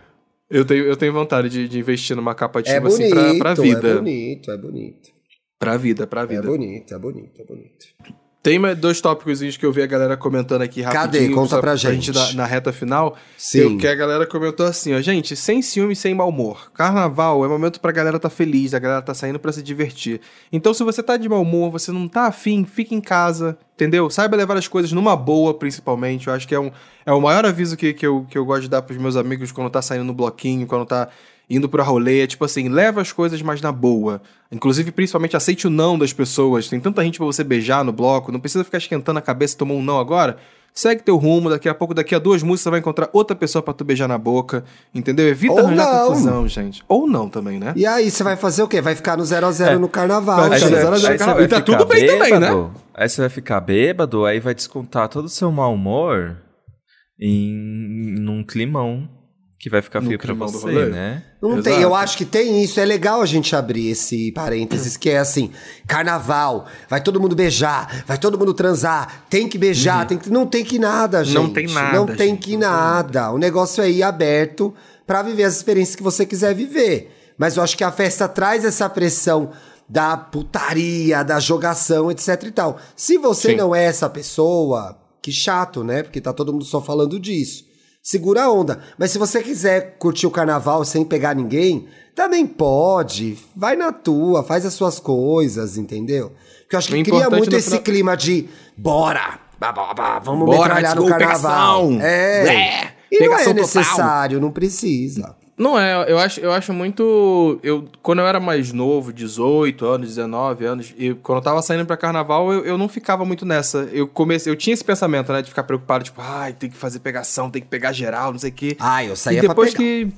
Eu tenho, eu tenho vontade de, de investir numa capa de É chuva assim bonito, pra, pra é vida. bonito, é bonito. pra vida, pra É vida. bonito, é bonito, é bonito. Tem dois tópicos que eu vi a galera comentando aqui Cadê? rapidinho. Conta só pra gente. na, na reta final. Sim. Eu, que a galera comentou assim, ó. Gente, sem ciúme, sem mau humor. Carnaval é momento pra galera tá feliz, a galera tá saindo pra se divertir. Então, se você tá de mau humor, você não tá afim, fica em casa, entendeu? Saiba levar as coisas numa boa, principalmente. Eu acho que é, um, é o maior aviso que, que, eu, que eu gosto de dar pros meus amigos quando tá saindo no bloquinho, quando tá indo pra rolê. É tipo assim, leva as coisas mais na boa. Inclusive, principalmente, aceite o não das pessoas. Tem tanta gente pra você beijar no bloco, não precisa ficar esquentando a cabeça e tomar um não agora. Segue teu rumo, daqui a pouco, daqui a duas músicas, você vai encontrar outra pessoa pra tu beijar na boca. Entendeu? Evita Ou arranjar não. confusão, gente. Ou não também, né? E aí, você vai fazer o quê? Vai ficar no 0 a 0 no carnaval, Vai Aí ficar no zero a zero aí você carro. vai E tá ficar tudo bem também, né? bêbado, Aí você vai ficar bêbado, aí vai descontar todo o seu mau humor em num climão que vai ficar feio do você, né? Não Exato. tem, eu acho que tem isso. É legal a gente abrir esse parênteses que é assim: carnaval, vai todo mundo beijar, vai todo mundo transar, tem que beijar, tem que, não tem que nada, gente. Uhum. Não tem nada, Não tem gente, que não tem nada. O negócio é ir aberto pra viver as experiências que você quiser viver. Mas eu acho que a festa traz essa pressão da putaria, da jogação, etc e tal. Se você Sim. não é essa pessoa, que chato, né? Porque tá todo mundo só falando disso. Segura a onda. Mas se você quiser curtir o carnaval sem pegar ninguém, também pode. Vai na tua, faz as suas coisas, entendeu? Porque eu acho que O cria muito esse final- clima de bora, bah, bah, bah, vamos Bora, metralhar no carnaval. pegação. É. É, E não é pegação total. necessário, não precisa. Não é, eu acho, eu acho muito. Eu, quando eu era mais novo, 18 anos, 19 anos, e quando eu tava saindo pra carnaval, eu, eu não ficava muito nessa. Eu comecei, eu tinha esse pensamento, né, de ficar preocupado, tipo, ai, tem que fazer pegação, tem que pegar geral, não sei o quê. Ah, eu saía e pra depois pegar. que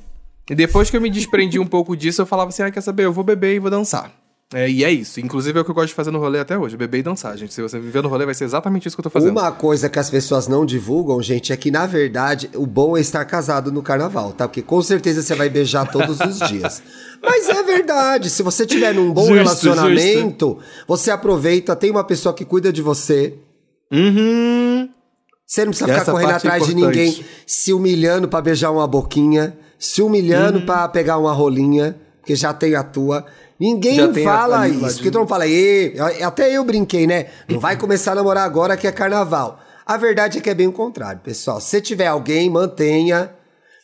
e depois que eu me desprendi um pouco disso, eu falava assim, ah, quer saber, eu vou beber e vou dançar. É, e é isso. Inclusive é o que eu gosto de fazer no rolê até hoje, beber e dançar, gente. Se você viver no rolê, vai ser exatamente isso que eu tô fazendo. Uma coisa que as pessoas não divulgam, gente, é que, na verdade, o bom é estar casado no carnaval, tá? Porque com certeza você vai beijar todos os dias. Mas é verdade, se você tiver num bom Justo, relacionamento, você aproveita, tem uma pessoa que cuida de você. Uhum. Você não precisa Essa ficar correndo é atrás de importante. ninguém, se humilhando pra beijar uma boquinha, se humilhando pra pegar uma rolinha, porque já tem a tua. Ninguém a- fala do isso. Porque todo mundo fala, "Ê", até eu brinquei, né? Não vai começar a namorar agora que é carnaval. A verdade é que é bem o contrário, pessoal. Se tiver alguém, mantenha.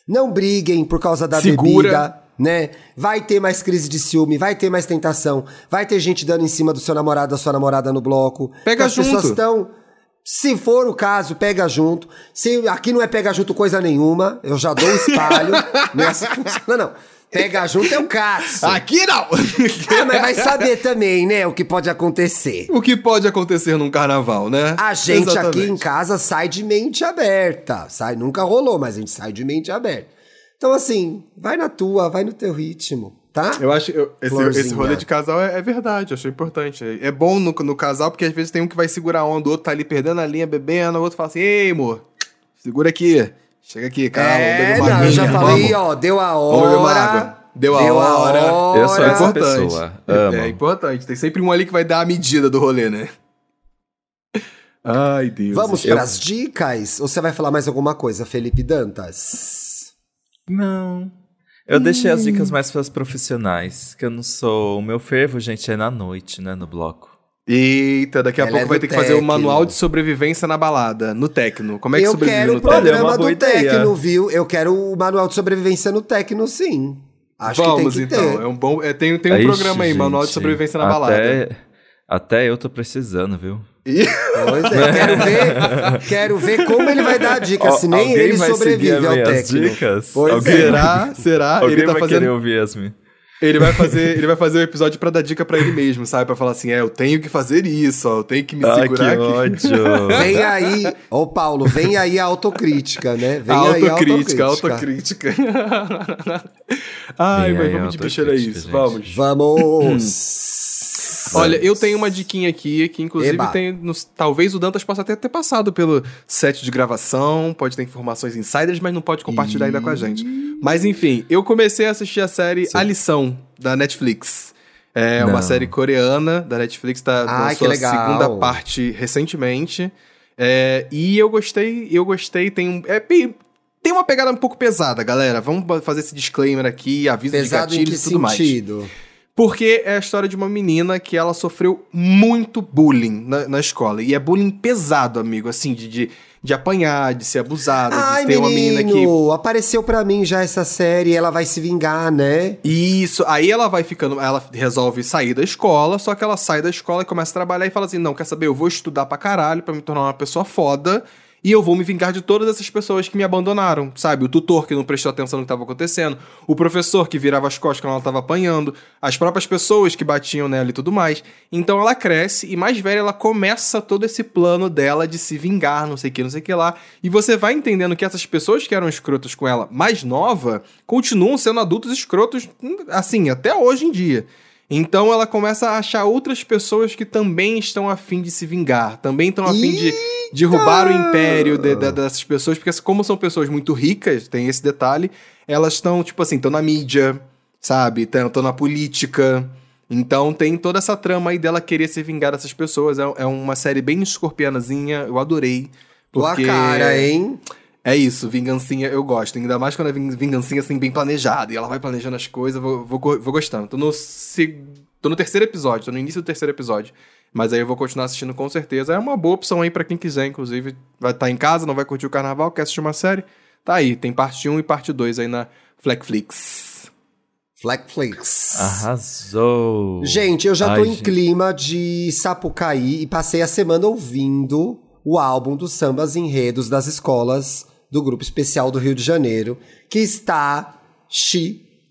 Não briguem por causa da Segura. bebida, né? Vai ter mais crise de ciúme, vai ter mais tentação, vai ter gente dando em cima do seu namorado, da sua namorada no bloco. Pega As pessoas junto. estão. Se for o caso, pega junto. Se aqui não é pega junto coisa nenhuma, eu já dou um espalho. não é assim que funciona, não. Pega junto é o caso. Aqui não! Ah, mas vai saber também, né, o que pode acontecer. o que pode acontecer num carnaval, né? A gente Exatamente. aqui em casa sai de mente aberta. Sai, nunca rolou, mas a gente sai de mente aberta. Então, assim, vai na tua, vai no teu ritmo, tá? Eu acho eu- esse, esse rolê de casal é, é verdade, eu achei importante. É bom no, no casal, porque às vezes tem um que vai segurar a onda, o outro tá ali perdendo a linha, bebendo, o outro fala assim: Ei, amor, segura aqui. Chega aqui, calma, é, não, eu já falei, vamos. ó, deu a hora. água. Deu a hora. Eu sou É essa importante. pessoa. É, Amo. é importante. Tem sempre um ali que vai dar a medida do rolê, né? Ai, Deus. Vamos Eu- pras dicas? Ou você vai falar mais alguma coisa, Felipe Dantas? Não. Eu deixei as dicas mais para os profissionais, que eu não sou. O meu fervo, gente, é na noite, né? No bloco. Eita, daqui a Ela pouco é vai ter que fazer o Tecno. manual de sobrevivência na balada, no Tecno. Como é que eu sobrevive quero o no Tecno? Olha, é programa do. Tecno, viu? Eu quero o manual de sobrevivência no Tecno, sim. Acho Vamos que tem que então. ter. É um bom, é, tem, tem um Ixi, programa aí, Manual de gente, Sobrevivência na até, Balada. Até eu tô precisando, viu? Pois é, quero ver, quero ver como ele vai dar a dica, se nem Alguém ele vai sobrevive ao as minhas Tecno. dicas? Pois Alguém- é. Será? Será? Alguém ele tá vai fazendo. querer ouvir, Yasmin? Ele vai fazer, ele vai fazer o episódio pra dar dica pra ele mesmo, sabe? Pra falar assim, é, eu tenho que fazer isso, ó, eu tenho que me que segurar aqui. ódio. Vem aí, ô Paulo, vem aí a autocrítica, né? Vem A aí a autocrítica, autocrítica. autocrítica. Ai, mas vamos de bicho, era autocrítica, isso, gente. vamos. Vamos. Olha, eu tenho uma diquinha aqui, que inclusive Eba. tem. nos- talvez o Dantas possa até ter passado pelo set de gravação, pode ter informações insiders, mas não pode compartilhar ainda com a gente. Mas enfim, eu comecei a assistir a série A Lição, da Netflix. É uma Não. série coreana da Netflix, tá que sua legal. segunda parte recentemente. É, e eu gostei, eu gostei, tem um. É, tem uma pegada um pouco pesada, galera. Vamos fazer esse disclaimer aqui, aviso Pesado de gatilhos e tudo mais. Porque é a história de uma menina que ela sofreu muito bullying na, na escola. E é bullying pesado, amigo, assim, de, de, de apanhar, de ser abusada, Ai, de ter uma menina que. menino, apareceu pra mim já essa série, ela vai se vingar, né? Isso, aí ela vai ficando, ela resolve sair da escola, só que ela sai da escola e começa a trabalhar e fala assim: não, quer saber, eu vou estudar pra caralho pra me tornar uma pessoa foda e eu vou me vingar de todas essas pessoas que me abandonaram, sabe? O tutor que não prestou atenção no que estava acontecendo, o professor que virava as costas quando ela estava apanhando, as próprias pessoas que batiam nela e tudo mais. Então ela cresce e mais velha ela começa todo esse plano dela de se vingar, não sei o que, não sei o que lá. E você vai entendendo que essas pessoas que eram escrotas com ela mais nova continuam sendo adultos escrotos, assim, até hoje em dia. Então ela começa a achar outras pessoas que também estão afim de se vingar, também estão afim de derrubar o império de- de- dessas pessoas, porque como são pessoas muito ricas, tem esse detalhe, elas estão, tipo assim, estão na mídia, sabe? Estão na política. Então tem toda essa trama aí dela querer se vingar dessas pessoas. É, é uma série bem escorpianazinha, eu adorei. Tua Porque cara, hein? É isso, vingancinha eu gosto. Ainda mais quando é ving- vingancinha assim, bem planejada. E ela vai planejando as coisas, vou, vou, vou gostando. Tô no, se- tô no terceiro episódio, tô no início do terceiro episódio. Mas aí eu vou continuar assistindo com certeza. É uma boa opção aí pra quem quiser, inclusive. Vai estar em casa, não vai curtir o carnaval, quer assistir uma série. Tá aí, tem parte 1 e parte 2 aí na Fleckflix. Fleckflix. Arrasou. Gente, eu já tô Ai, em gente. clima de Sapucaí e passei a semana ouvindo o álbum dos sambas enredos das escolas do Grupo Especial do Rio de Janeiro, que está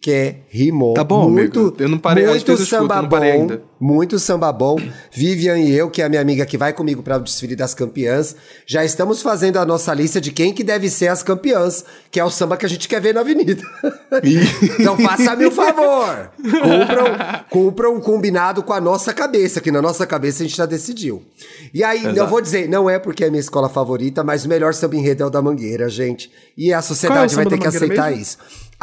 chiquérrimo. Tá bom, muito, amigo. Eu não parei, muito eu escuto, samba parei bom, ainda. Muito samba bom. Vivian e eu, que é a minha amiga que vai comigo para o desfile das campeãs, já estamos fazendo a nossa lista de quem que deve ser as campeãs, que é o samba que a gente quer ver na avenida. então faça-me o favor. Cumpram, cumpram um combinado com a nossa cabeça, que na nossa cabeça a gente já decidiu. E aí, eu Exato. vou dizer, não é porque é minha escola favorita, mas o melhor samba enredo é o da Mangueira, gente. E a é sociedade o vai ter que aceitar mesmo? isso.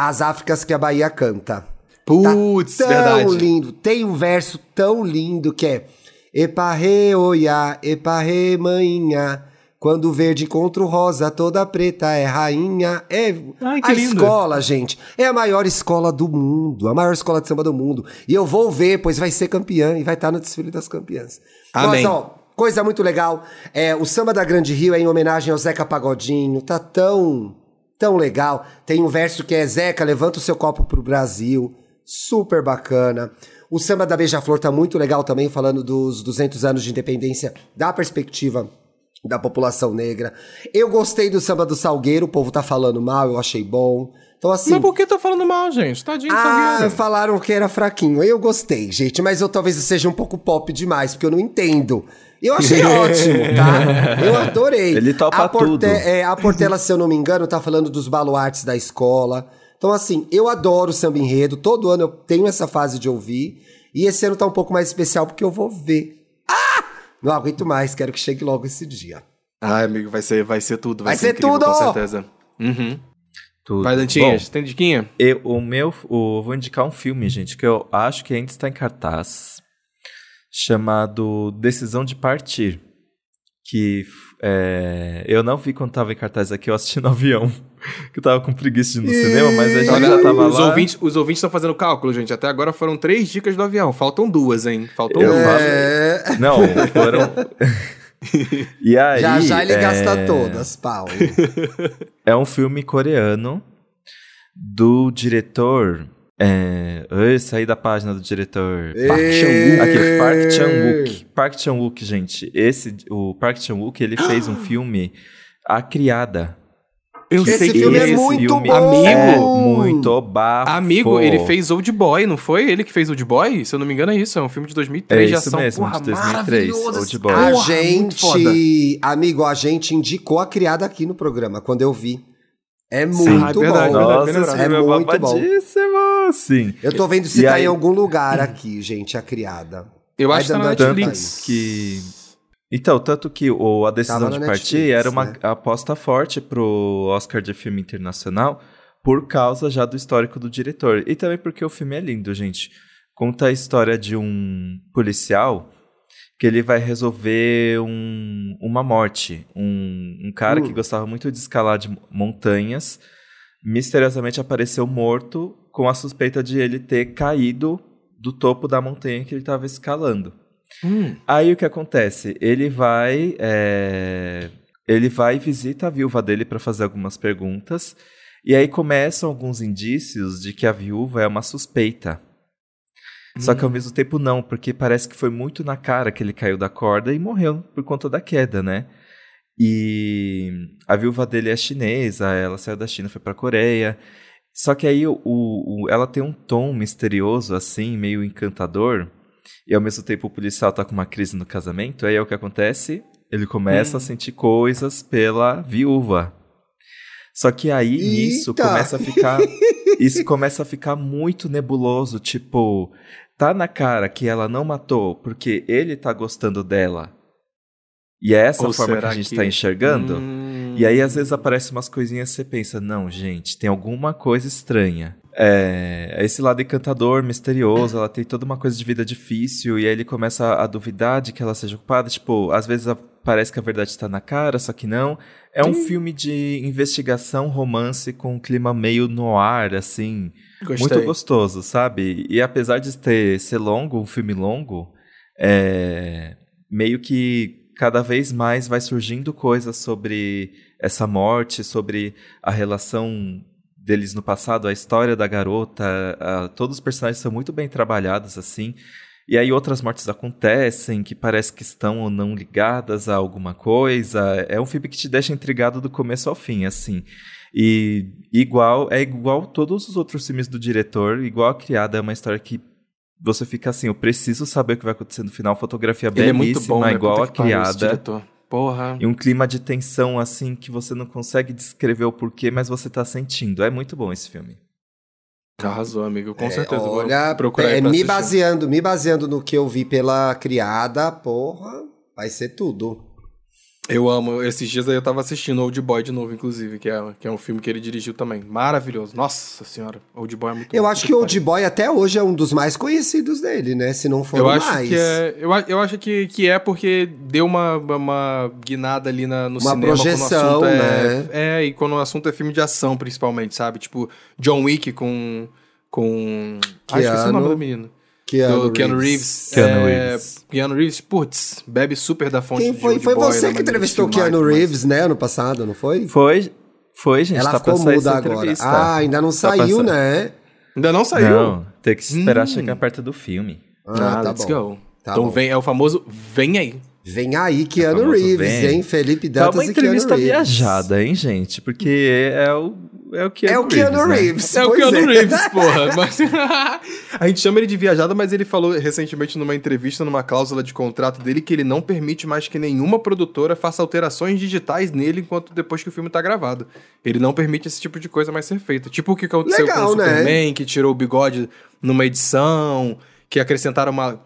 As Áfricas que a Bahia canta. Putz, Tá tão verdade. lindo. Tem um verso tão lindo que é Eparre oiá, eparre manhinha. Quando o verde encontra o rosa, toda preta é rainha. É Ai, a lindo. escola, gente. É a maior escola do mundo, a maior escola de samba do mundo. E eu vou ver, pois vai ser campeã e vai estar no desfile das campeãs. Amém. Mas, ó, coisa muito legal. É, o samba da Grande Rio é em homenagem ao Zeca Pagodinho. Tá tão, tão legal. Tem um verso que é Zeca, levanta o seu copo pro Brasil. Super bacana. O samba da Beija-Flor tá muito legal também, falando dos 200 anos de independência da perspectiva da população negra. Eu gostei do samba do Salgueiro, o povo tá falando mal, eu achei bom. Então, assim. Mas por que tá falando mal, gente? Tadinho Ah, Salgueiro. falaram que era fraquinho. Eu gostei, gente, mas eu talvez eu seja um pouco pop demais, porque eu não entendo. Eu achei ótimo, tá? Eu adorei. Ele topa a Porte- tudo. É, a Portela, se eu não me engano, tá falando dos baluartes da escola. Então, assim, eu adoro samba enredo. Todo ano eu tenho essa fase de ouvir. E esse ano tá um pouco mais especial, porque eu vou ver. Ah! Não aguento mais, quero que chegue logo esse dia. Ai, amigo, vai ser, vai ser tudo. Vai, Vai ser incrível, tudo! Com certeza. Uhum. Tudo. Vai, Dantinhas, Bom, tem diquinha? eu, o meu, o, vou indicar um filme, gente, que eu acho que ainda está em cartaz, chamado Decisão de Partir. Que é, eu não vi quando tava em cartaz aqui, eu assisti no avião. Que eu tava com preguiça de ir no cinema, mas a gente Olha, já tava os lá. ouvintes os ouvintes estão fazendo cálculo, gente. Até agora foram três dicas do avião. Faltam duas, hein? Faltam Eu duas. É... Não, foram. e aí. Já já ele é, gasta todas, Paulo. É um filme coreano do diretor. É... Ai, saí da página do diretor. Park Chan-wook. Aqui, Park Chan-wook. Park Chan-wook, gente. Esse, o Park Chan-wook, ele fez um filme A Criada. Eu Esse sei que filme é esse muito filme bom. É Amigo. muito bafo. Amigo, ele fez Old Boy, não foi? Ele que fez Old Boy? Se eu não me engano, é isso. É um filme de 2003 É de isso ação. mesmo, Porra, de 2003, maravilhoso Old Boy. A Porra, foda. gente, amigo, a gente indicou a criada aqui no programa quando eu vi. É muito Ah, é verdade, bom. Nossa, é, É muito bom. Sim. Eu tô vendo se E tá aí- em algum lugar aqui, gente, a criada. Eu Vai acho que tá na Netflix. que. Então, tanto que o, a decisão Tava de partir Netflix, era uma né? aposta forte pro Oscar de filme internacional por causa já do histórico do diretor. E também porque o filme é lindo, gente. Conta a história de um policial que ele vai resolver um- uma morte. Um, um cara Hum. que gostava muito de escalar de montanhas misteriosamente apareceu morto com a suspeita de ele ter caído do topo da montanha que ele estava escalando. Hum. Aí o que acontece? Ele vai. é, Ele vai e visita a viúva dele para fazer algumas perguntas. E aí começam alguns indícios de que a viúva é uma suspeita. Só que ao mesmo tempo não, porque parece que foi muito na cara que ele caiu da corda e morreu por conta da queda, né? E a viúva dele é chinesa, ela saiu da China, foi pra Coreia. Só que aí o, o- ela tem um tom misterioso, assim, meio encantador. E ao mesmo tempo o policial tá com uma crise no casamento. Aí é o que acontece? Ele começa a sentir coisas pela viúva. Só que aí nisso Eita! começa a ficar. isso começa a ficar muito nebuloso. Tipo, tá na cara que ela não matou porque ele tá gostando dela. E é essa Ou a forma que a gente que- tá enxergando. Hum. E aí, às vezes, aparecem umas coisinhas e você pensa, não, gente, tem alguma coisa estranha. É, esse lado encantador, misterioso, ela tem toda uma coisa de vida difícil, e aí ele começa a duvidar de que ela seja culpada. Tipo, às vezes a- parece que a verdade está na cara, só que não. É um filme de investigação, romance, com um clima meio noir, assim, Gostei. muito gostoso, sabe? E apesar de ter, ser longo, um filme longo, é, meio que cada vez mais vai surgindo coisas sobre essa morte, sobre a relação deles no passado, a história da garota, a- todos os personagens são muito bem trabalhados assim. E aí outras mortes acontecem que parece que estão ou não ligadas a alguma coisa. É um filme que te deixa intrigado do começo ao fim, assim. E igual é igual todos os outros filmes do diretor, igual a Criada é uma história que você fica assim, eu preciso saber o que vai acontecer no final, fotografia Ele é belíssima, muito bom, né? igual a Criada. Porra. E um clima de tensão assim que você não consegue descrever o porquê, mas você tá sentindo. É muito bom esse filme. Arrasou, amigo. Com É, certeza. vou olha, procurar é, me assistir. baseando, me baseando no que eu vi pela criada, porra, vai ser tudo. Eu amo. Esses dias aí eu tava assistindo Old Boy de novo, inclusive, que é, que é um filme que ele dirigiu também. Maravilhoso. Nossa senhora. Old Boy é muito Eu bom. acho que o Old Boy até hoje é um dos mais conhecidos dele, né? Se não for Eu acho mais. que é. Eu, eu acho que, que é porque deu uma, uma guinada ali na, no Uma cinema. quando o projeção, assunto é, né? É, e quando o assunto é filme de ação, principalmente, sabe? Tipo, John Wick com. com. Ah, esqueci o nome do menino. Keanu do Keanu Reeves. Reeves. Keanu é, Reeves. Keanu Reeves, putz, bebe super da fonte Quem de foi? Old Foi Boy, você né, que de entrevistou e Keanu. Reeves, né? Ano passado, não foi? Foi, foi, gente. Ela tá ficou muda agora. Ah, ainda não Tá saiu, sa- né? Ainda não saiu. Não, tem que esperar Hum. chegar perto do filme. Ah, Ah, tá let's bom. go. Tá então bom. vem, é o famoso vem aí. Vem aí Keanu famoso Reeves, vem. hein? Felipe Tá Dantas uma e Keanu entrevista viajada, hein, gente? Porque é o, é o Keanu É o Keanu né? Reeves. É o Keanu é. Reeves, porra. Mas- a gente chama ele de viajada, mas ele falou recentemente numa entrevista, numa cláusula de contrato dele, que ele não permite mais que nenhuma produtora faça alterações digitais nele enquanto depois que o filme tá gravado. Ele não permite esse tipo de coisa mais ser feita. Tipo o que aconteceu Legal, com o né? Superman, que tirou o bigode numa edição, que acrescentaram uma.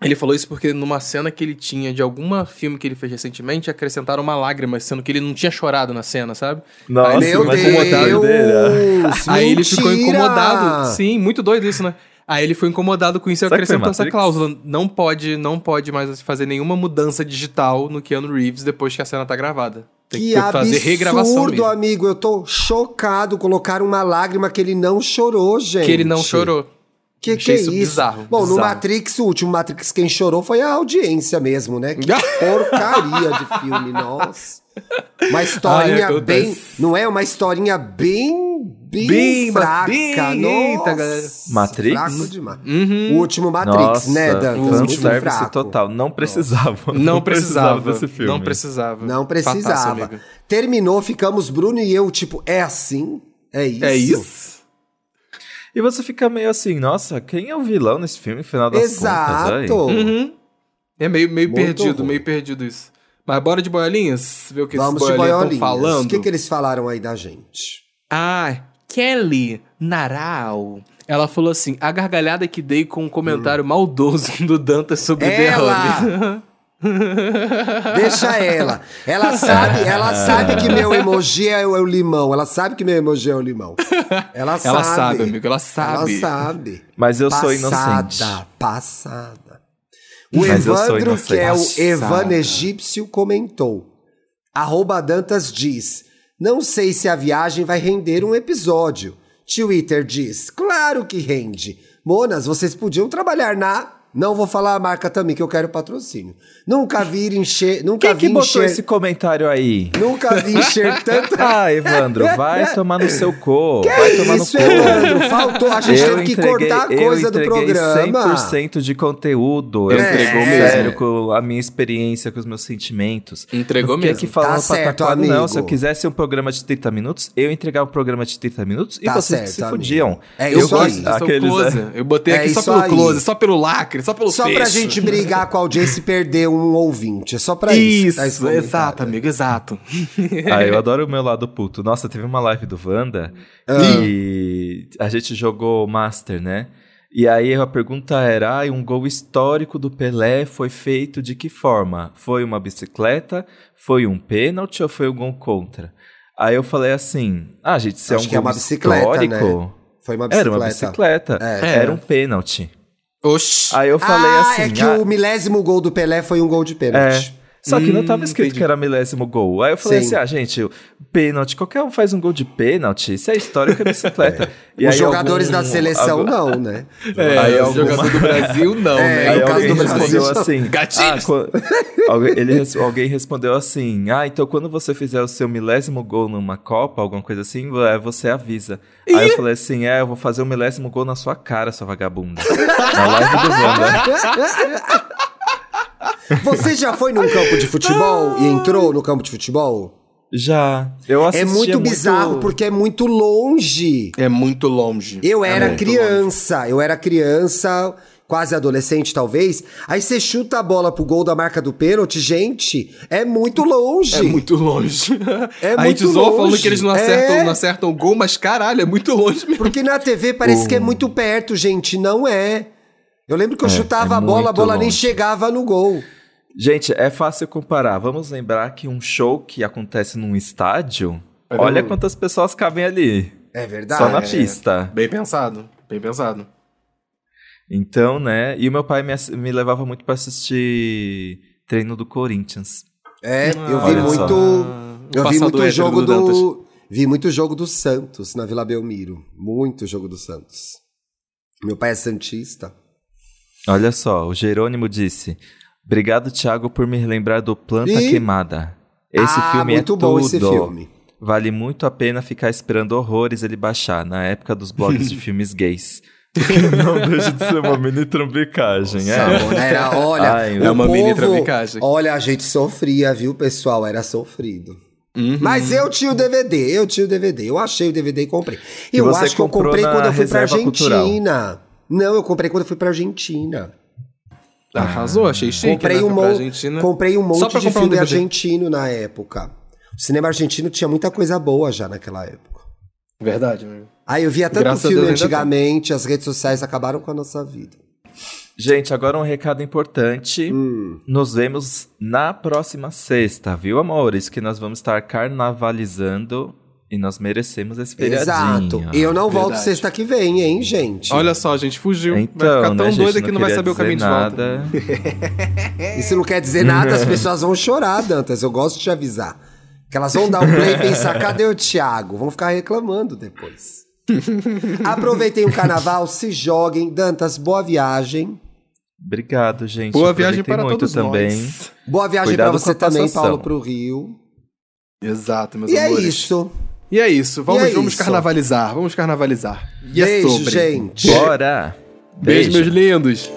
Ele falou isso porque numa cena que ele tinha de alguma filme que ele fez recentemente, acrescentaram uma lágrima, sendo que ele não tinha chorado na cena, sabe? Nossa, Aí Meu imagina a incomodado dele. Deus! Aí ele ficou incomodado. Sim, muito doido isso, né? Aí ele foi incomodado com isso e acrescentou essa cláusula. Não pode, não pode mais fazer nenhuma mudança digital no Keanu Reeves depois que a cena tá gravada. Tem Que que, fazer regravação absurdo, mesmo. amigo. Eu tô chocado. Colocaram uma lágrima que ele não chorou, gente. Que ele não chorou. Que que Achei é isso isso? bizarro, Bom, no bizarro. Matrix, o último Matrix, quem chorou foi a audiência mesmo, né? Que porcaria de filme, nossa. Uma historinha Ai, bem... Não é? Uma historinha bem... Bem, Bem, fraca. bem- nossa, eita, galera. Matrix? Fraco demais. Uhum. O último Matrix, Nossa, né, Dantas? Muito fanservice fraco. total. Não precisava. Não precisava. desse filme. Não precisava. Não precisava. Terminou, ficamos Bruno e eu, tipo, é assim? É isso? É isso? E você fica meio assim, nossa, quem é o vilão nesse filme, final das Exato. contas? Uhum. É meio, meio Muito perdido, ruim. meio perdido isso. Mas bora de boiolinhas? Ver o que Vamos esses de boiolinhas estão boiolinhas. falando. O que, que eles falaram aí da gente? Ah, Kelly Narau. Ela falou assim: a gargalhada que dei com um comentário maldoso do Dantas sobre The Hum. Deixa ela. Ela sabe, ela sabe que meu emoji é o, é o limão. Ela sabe que meu emoji é o limão. Ela sabe. Ela sabe, amigo, ela sabe. Ela sabe. Mas eu sou Passada, inocente. Passada. O Mas sou Evandro, que é o. Evan. Egípcio, comentou. Arroba Dantas diz: Não sei se a viagem vai render um episódio. Twitter diz: Claro que rende. Monas, vocês podiam trabalhar na. Não vou falar a marca também, que eu quero patrocínio. Nunca vi encher. Nunca Quem vi que botou encher. esse comentário aí? Nunca vi encher tanta. Ah, Evandro, vai tomar no seu cu. vai tomar no isso, cu. Evandro? Faltou. A gente Eu teve que cortar a coisa eu do programa. 100% de conteúdo. Eu É, entregou é. sério com a minha experiência, com os meus sentimentos. Entregou não mesmo. aqui falando Tá certo, pataquado, não. Se eu quisesse um programa de 30 minutos, eu entregava um programa de 30 minutos e Tá vocês certo, se amigo. fudiam. É Eu isso gosto aí. Aqueles, close. Eu botei É aqui só pelo aí. close, só pelo lacre, só pelo Só pra fecho. gente brigar com a audiência e perder um ouvinte. É só pra isso. Isso, tá exato, amigo, exato. Ah, eu adoro o meu lado puto. Nossa, teve uma live do Wanda Ah. e a gente jogou Master, né? E aí a pergunta era: ah, um gol histórico do Pelé foi feito de que forma? Foi uma bicicleta? Foi um pênalti ou foi um gol contra? Aí eu falei assim: ah, gente, se é Acho um que é gol uma bicicleta, histórico. né? Foi uma Era bicicleta. uma bicicleta. É. Era um pênalti. Oxi. Aí eu falei ah, assim: é que ah, o milésimo gol do Pelé foi um gol de pênalti. É. Só que não Hum, tava escrito entendi. que era milésimo gol. Aí eu falei Sim. assim: ah, gente, pênalti, qualquer um faz um gol de pênalti. Isso é histórico, é bicicleta. E Os aí jogadores algum- da seleção algum- não, né? É, Aí o alguma- jogador do Brasil não, É, né? Aí alguém Brasil, respondeu assim. Gatilhos. ah, alguém, ele res- alguém respondeu assim: Ah, então quando você fizer o seu milésimo gol numa Copa, alguma coisa assim, é, você avisa. Aí eu falei assim: É, eu vou fazer o milésimo gol na sua cara, sua vagabunda. na live do Wanda. Você já foi num campo de futebol e entrou no campo de futebol? Já. Eu É assistia muito bizarro porque é muito longe. É muito longe. Eu É era muito criança, eu era criança, quase adolescente talvez. Aí você chuta a bola pro gol da marca do pênalti, gente, é muito longe. É muito longe. É a gente muito zoa longe. falando que eles não acertam, É. não acertam o gol, mas caralho, é muito longe mesmo. Porque na TV parece que é muito perto, gente, não é. Eu lembro que eu É, chutava é a bola, a muito bola nem longe. chegava no gol. Gente, é fácil comparar. Vamos lembrar que um show que acontece num estádio, É olha quantas pessoas cabem ali. É verdade. Só na É. pista. Bem pensado, bem pensado. Então, né? E o meu pai me, me levava muito pra assistir treino do Corinthians. É, eu vi muito. Eu vi muito jogo do do. Vi muito jogo do Santos na Vila Belmiro. Muito jogo do Santos. Meu pai é Santista. Olha só, o Jerônimo disse: Obrigado, Thiago, por me lembrar do Planta Ih. Queimada. Esse ah, filme muito é bom tudo. esse filme. Vale muito a pena ficar esperando horrores ele baixar, na época dos blogs de filmes gays. Não deixa de ser uma mini trambicagem, é. Né? Era, olha, Ai, é uma mini povo- travicagem. Olha, a gente sofria, viu, pessoal? Era sofrido. Uhum. Mas eu tinha o DVD, eu tinha o DVD. Eu achei o DVD e comprei. E Eu acho que eu comprei quando eu fui pra reserva cultural. Argentina. Não, eu comprei quando eu fui pra Argentina. Arrasou, achei chique. comprei, né? um Foi pra mon- Argentina. comprei um monte de um filme DVD. argentino na época. O cinema argentino tinha muita coisa boa já naquela época. Verdade, amigo. Aí eu via tanto Graças filme antigamente, as redes sociais acabaram com a nossa vida. Gente, agora um recado importante. Hum. Nos vemos na próxima sexta, viu, amores? Que nós vamos estar carnavalizando e nós merecemos esse feriadinho. Exato. Eu não volto Verdade. sexta que vem, hein, gente? Olha só, a gente fugiu. Então, vai ficar tão né, doida que não vai saber o caminho de dizer volta. nada. Isso não quer dizer nada, as pessoas vão chorar, Dantas. Eu gosto de te avisar. Que elas vão dar um play e pensar, cadê o Thiago? Vão ficar reclamando depois. Aproveitem o carnaval, se joguem. Dantas, boa viagem. Obrigado, gente. Boa viagem para muito todos também. nós. Boa viagem pra você também. Paulo, pro Rio. Exato, meus E é amores. isso. E é isso. Vamos, é vamos isso. carnavalizar. Vamos carnavalizar. E é Beijo, sobre. gente. Bora! Beijo, meus lindos.